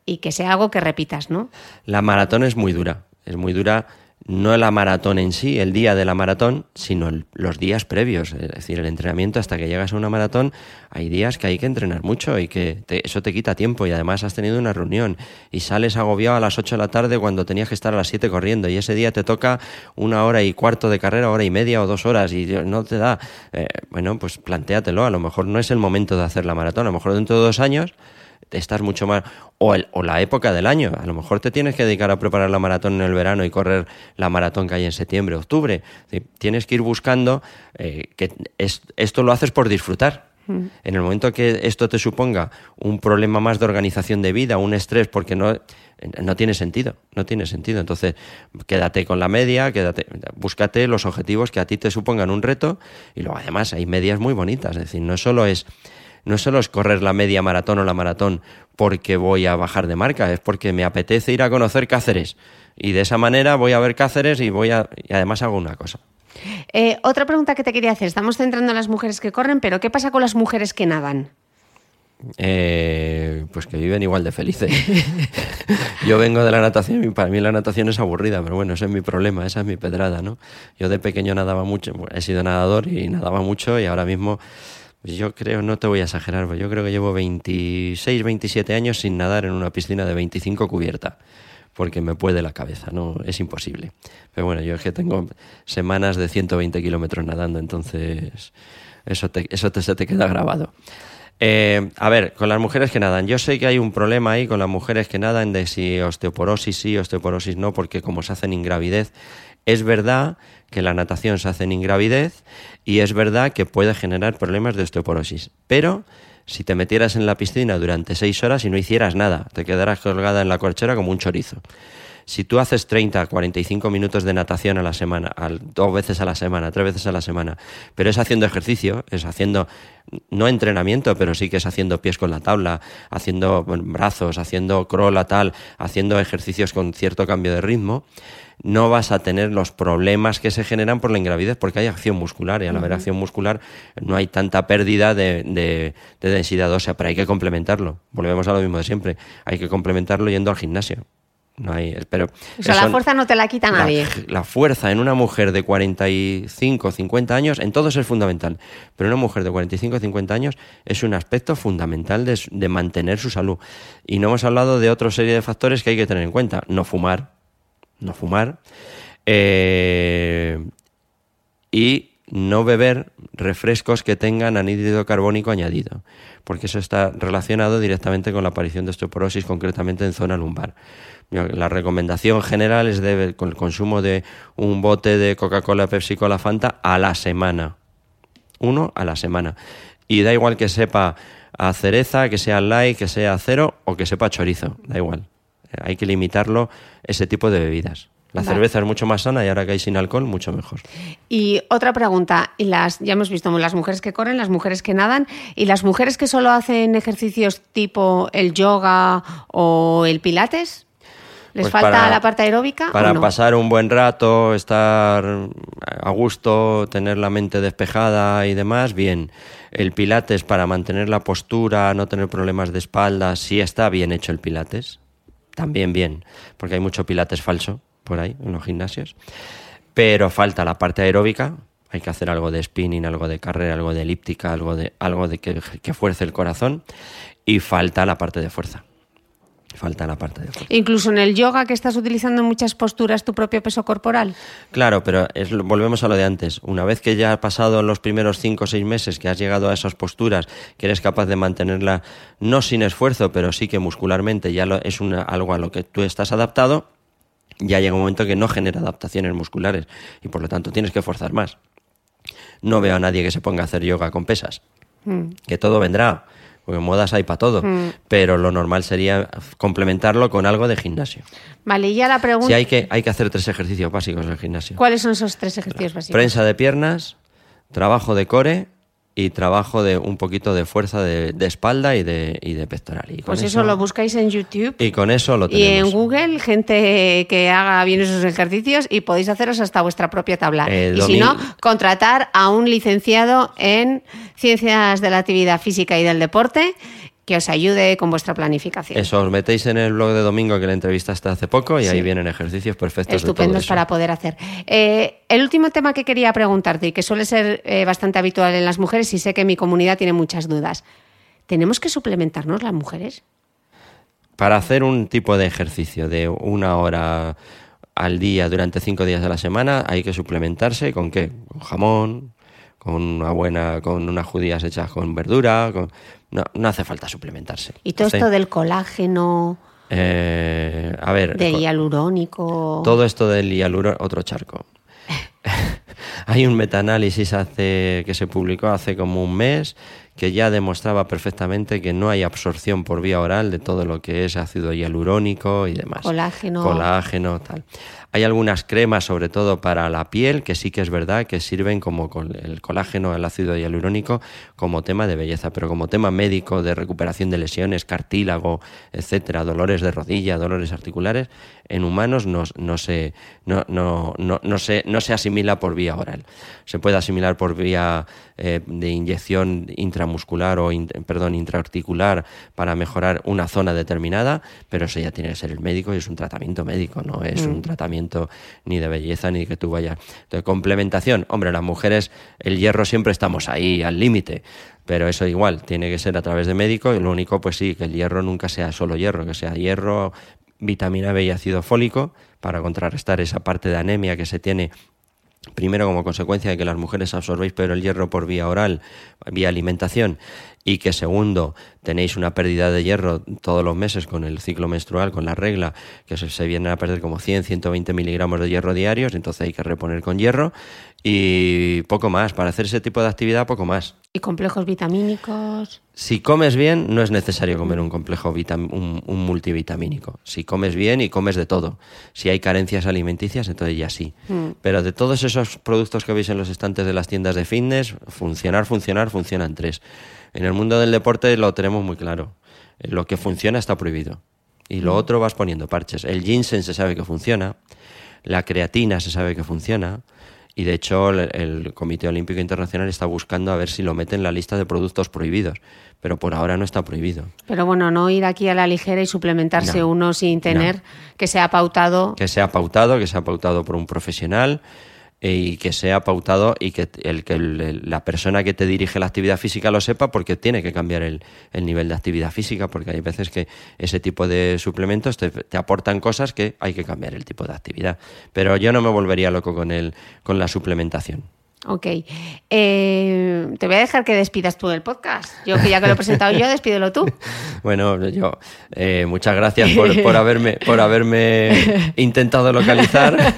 y que sea algo que repitas, ¿no? La maratón es muy dura, es muy dura no la maratón en sí, el día de la maratón, sino los días previos. Es decir, el entrenamiento hasta que llegas a una maratón, hay días que hay que entrenar mucho y que eso te quita tiempo y además has tenido una reunión y sales agobiado a las 8 de la tarde cuando tenías que estar a las 7 corriendo y ese día te toca una hora y cuarto de carrera, hora y media o dos horas y no te da. Eh, bueno, pues plantéatelo, a lo mejor no es el momento de hacer la maratón, a lo mejor dentro de dos años estás mucho más... O, el, o la época del año. A lo mejor te tienes que dedicar a preparar la maratón en el verano y correr la maratón que hay en septiembre, octubre. Tienes que ir buscando eh, que esto lo haces por disfrutar. Mm. En el momento que esto te suponga un problema más de organización de vida, un estrés, porque no, no tiene sentido, no tiene sentido. Entonces, quédate con la media, quédate, búscate los objetivos que a ti te supongan un reto y luego además hay medias muy bonitas, es decir, no solo es no solo es correr la media maratón o la maratón porque voy a bajar de marca, es porque me apetece ir a conocer Cáceres. Y de esa manera voy a ver Cáceres y voy a, y además hago una cosa. Eh, otra pregunta que te quería hacer. Estamos centrando en las mujeres que corren, pero ¿qué pasa con las mujeres que nadan? Eh, pues que viven igual de felices. [laughs] Yo vengo de la natación y para mí la natación es aburrida, pero bueno, ese es mi problema, esa es mi pedrada, ¿no? Yo de pequeño nadaba mucho, he sido nadador y nadaba mucho y ahora mismo yo creo, no te voy a exagerar, pero yo creo que llevo 26, 27 años sin nadar en una piscina de 25 cubierta porque me puede la cabeza, no es imposible. Pero bueno, yo es que tengo semanas de 120 kilómetros nadando, entonces eso, te, eso te, se te queda grabado. Eh, a ver, con las mujeres que nadan, yo sé que hay un problema ahí con las mujeres que nadan de si osteoporosis sí, osteoporosis no, porque como se hacen ingravidez, es verdad que la natación se hace en ingravidez y es verdad que puede generar problemas de osteoporosis, pero si te metieras en la piscina durante seis horas y no hicieras nada, te quedarás colgada en la corchera como un chorizo. Si tú haces 30, 45 minutos de natación a la semana, dos veces a la semana, tres veces a la semana, pero es haciendo ejercicio, es haciendo, no entrenamiento, pero sí que es haciendo pies con la tabla, haciendo brazos, haciendo crawl a tal, haciendo ejercicios con cierto cambio de ritmo, no vas a tener los problemas que se generan por la ingravidez, porque hay acción muscular y al haber acción muscular no hay tanta pérdida de, de, de densidad ósea, pero hay que complementarlo. Volvemos a lo mismo de siempre, hay que complementarlo yendo al gimnasio. No hay, pero o sea, la fuerza no te la quita nadie. La, fuerza en una mujer de 45, 50 años, en todo es fundamental, pero una mujer de 45, 50 años es un aspecto fundamental de, de, mantener su salud. Y no hemos hablado de otra serie de factores que hay que tener en cuenta. No fumar, no fumar. Eh, y no beber refrescos que tengan anhídrido carbónico añadido, porque eso está relacionado directamente con la aparición de osteoporosis, concretamente en zona lumbar. La recomendación general es de, con el consumo de un bote de Coca-Cola, Pepsi Cola, Fanta a la semana. Uno a la semana. Y da igual que sepa a cereza, que sea light, que sea cero o que sepa chorizo. Da igual. Hay que limitarlo ese tipo de bebidas. La cerveza es mucho más sana y ahora que hay sin alcohol, mucho mejor. Y otra pregunta, y las, ya hemos visto las mujeres que corren, las mujeres que nadan, y las mujeres que solo hacen ejercicios tipo el yoga o el pilates, ¿Les pues falta la parte aeróbica? Para pasar un buen rato, estar a gusto, tener la mente despejada y demás, bien. El pilates para mantener la postura, no tener problemas de espalda, si está bien hecho el pilates, también bien, porque hay mucho pilates falso por ahí en los gimnasios. Pero falta la parte aeróbica, hay que hacer algo de spinning, algo de carrera, algo de elíptica, algo de, algo de que, que fuerce el corazón y falta la parte de fuerza falta la parte de fuerza. Incluso en el yoga que estás utilizando en muchas posturas tu propio peso corporal. Claro, pero volvemos a lo de antes. Una vez que ya ha pasado los primeros cinco o seis meses que has llegado a esas posturas, que eres capaz de mantenerla no sin esfuerzo, pero sí que muscularmente ya es una, algo a lo que tú estás adaptado, ya llega un momento que no genera adaptaciones musculares y por lo tanto tienes que forzar más. No veo a nadie que se ponga a hacer yoga con pesas. Mm. Que todo vendrá porque modas hay para todo, mm. pero lo normal sería complementarlo con algo de gimnasio. Vale, y ya la pregunta... Si hay que, hay que hacer tres ejercicios básicos en el gimnasio. ¿Cuáles son esos tres ejercicios básicos? Prensa de piernas, trabajo de core y trabajo de un poquito de fuerza de, espalda y de, y de pectoral. Y pues eso, lo buscáis en YouTube. Y con eso lo tenemos. Y en Google, gente que haga bien esos ejercicios y podéis haceros hasta vuestra propia tabla. y si no, contratar a un licenciado en Ciencias de la Actividad Física y del Deporte que os ayude con vuestra planificación. Eso, os metéis en el blog de domingo que la entrevista está hace poco y ahí vienen ejercicios perfectos. Estupendos para poder hacer. Eh, el último tema que quería preguntarte y que suele ser eh, bastante habitual en las mujeres y sé que mi comunidad tiene muchas dudas. ¿Tenemos que suplementarnos las mujeres? Para hacer un tipo de ejercicio de una hora al día durante cinco días de la semana hay que suplementarse con qué? Con jamón, con una buena, con unas judías hechas con verdura, con no, no hace falta suplementarse. ¿Y todo esto del colágeno? Eh, a ver. Del hialurónico. Todo esto del hialurónico, otro charco. [laughs] [laughs] Hay un metaanálisis hace, que se publicó hace como un mes que ya demostraba perfectamente que no hay absorción por vía oral de todo lo que es ácido hialurónico y demás. Colágeno. Colágeno, tal. Hay algunas cremas, sobre todo para la piel, que sí que es verdad que sirven como el colágeno, el ácido hialurónico, como tema de belleza, pero como tema médico de recuperación de lesiones, cartílago, etcétera, dolores de rodilla, dolores articulares, en humanos no, no, se, no, se, no se asimila por vía oral. Se puede asimilar por vía eh, de inyección intramuscular o, perdón, intraarticular para mejorar una zona determinada, pero eso ya tiene que ser el médico y es un tratamiento médico, no es un mm. Ni de belleza ni que tú vayas. De complementación, hombre, las mujeres, el hierro siempre estamos ahí, al límite pero eso igual, tiene que ser a través de médico y lo único pues sí, que el hierro nunca sea solo hierro, que sea hierro, vitamina B y ácido fólico para contrarrestar esa parte de anemia que se tiene primero como consecuencia de que las mujeres absorbéis pero el hierro por vía oral, vía alimentación, y que segundo tenéis una pérdida de hierro todos los meses con el ciclo menstrual, con la regla, que se, se vienen a perder como 100, 120 miligramos de hierro diarios, entonces hay que reponer con hierro y poco más, para hacer ese tipo de actividad poco más. ¿Y complejos vitamínicos? Si comes bien, no es necesario comer un complejo un, multivitamínico. Si comes bien y comes de todo. Si hay carencias alimenticias, entonces ya sí. Mm. Pero de todos esos productos que veis en los estantes de las tiendas de fitness, funcionar, funcionar, funcionan tres. En el mundo del deporte lo tenemos muy claro. Lo que funciona está prohibido. Y lo mm. otro vas poniendo parches. El ginseng se sabe que funciona. La creatina se sabe que funciona y de hecho el, Comité Olímpico Internacional está buscando a ver si lo mete en la lista de productos prohibidos, pero por ahora no está prohibido. Pero bueno, no ir aquí a la ligera y suplementarse uno sin tener que sea pautado. Que sea pautado, que sea pautado por un profesional y que sea pautado y que, el, que la persona que te dirige la actividad física lo sepa porque tiene que cambiar el, nivel de actividad física porque hay veces que ese tipo de suplementos te, te, aportan cosas que hay que cambiar el tipo de actividad. Pero yo no me volvería loco con, el, con la suplementación. Ok. Eh, te voy a dejar que despidas tú el podcast. Yo que ya que lo he presentado yo, despídelo tú. [laughs] Bueno, yo eh, muchas gracias por, haberme por haberme intentado localizar. [laughs]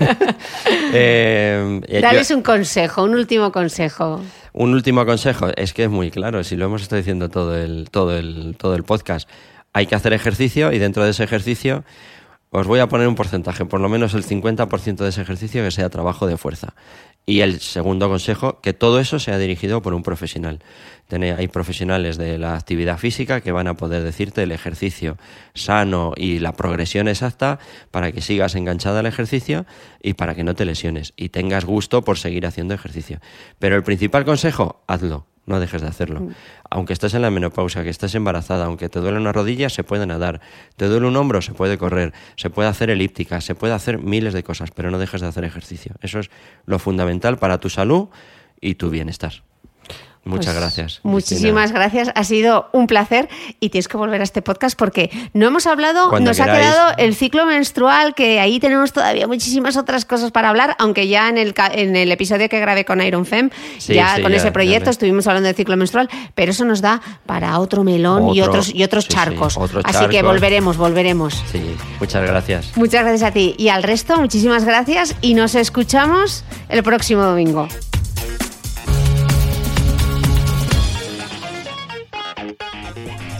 eh, Dales un consejo, un último consejo. Un último consejo, es que es muy claro, si lo hemos estado diciendo todo el, todo el, todo el podcast. Hay que hacer ejercicio y dentro de ese ejercicio os voy a poner un porcentaje, por lo menos el 50% de ese ejercicio que sea trabajo de fuerza. Y el segundo consejo, que todo eso sea dirigido por un profesional. hay profesionales de la actividad física que van a poder decirte el ejercicio sano y la progresión exacta para que sigas enganchada al ejercicio y para que no te lesiones y tengas gusto por seguir haciendo ejercicio. Pero el principal consejo, hazlo no dejes de hacerlo. Mm. Aunque estés en la menopausia, que estés embarazada, aunque te duele una rodilla, se puede nadar. Te duele un hombro, se puede correr. Se puede hacer elíptica, se puede hacer miles de cosas, pero no dejes de hacer ejercicio. Eso es lo fundamental para tu salud y tu bienestar. Muchas pues gracias. Muchísimas gracias. Ha sido un placer y tienes que volver a este podcast porque no hemos hablado, nos ha quedado el ciclo menstrual, que ahí tenemos todavía muchísimas otras cosas para hablar, aunque ya en el, en el episodio que grabé con Iron Fem, ya con ese proyecto estuvimos hablando del ciclo menstrual, pero eso nos da para otro melón y otros, y otros charcos. Así que volveremos, volveremos. Sí, muchas gracias. Muchas gracias a ti. Y al resto, muchísimas gracias y nos escuchamos el próximo domingo.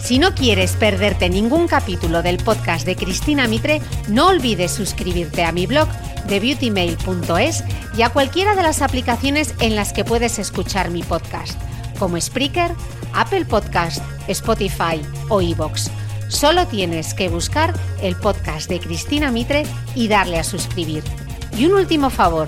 Si no quieres perderte ningún capítulo del podcast de Cristina Mitre, no olvides suscribirte a mi blog de beautymail.es y a cualquiera de las aplicaciones en las que puedes escuchar mi podcast, como Spreaker, Apple Podcast, Spotify o iVoox. Solo tienes que buscar el podcast de Cristina Mitre y darle a suscribir. Y un último favor,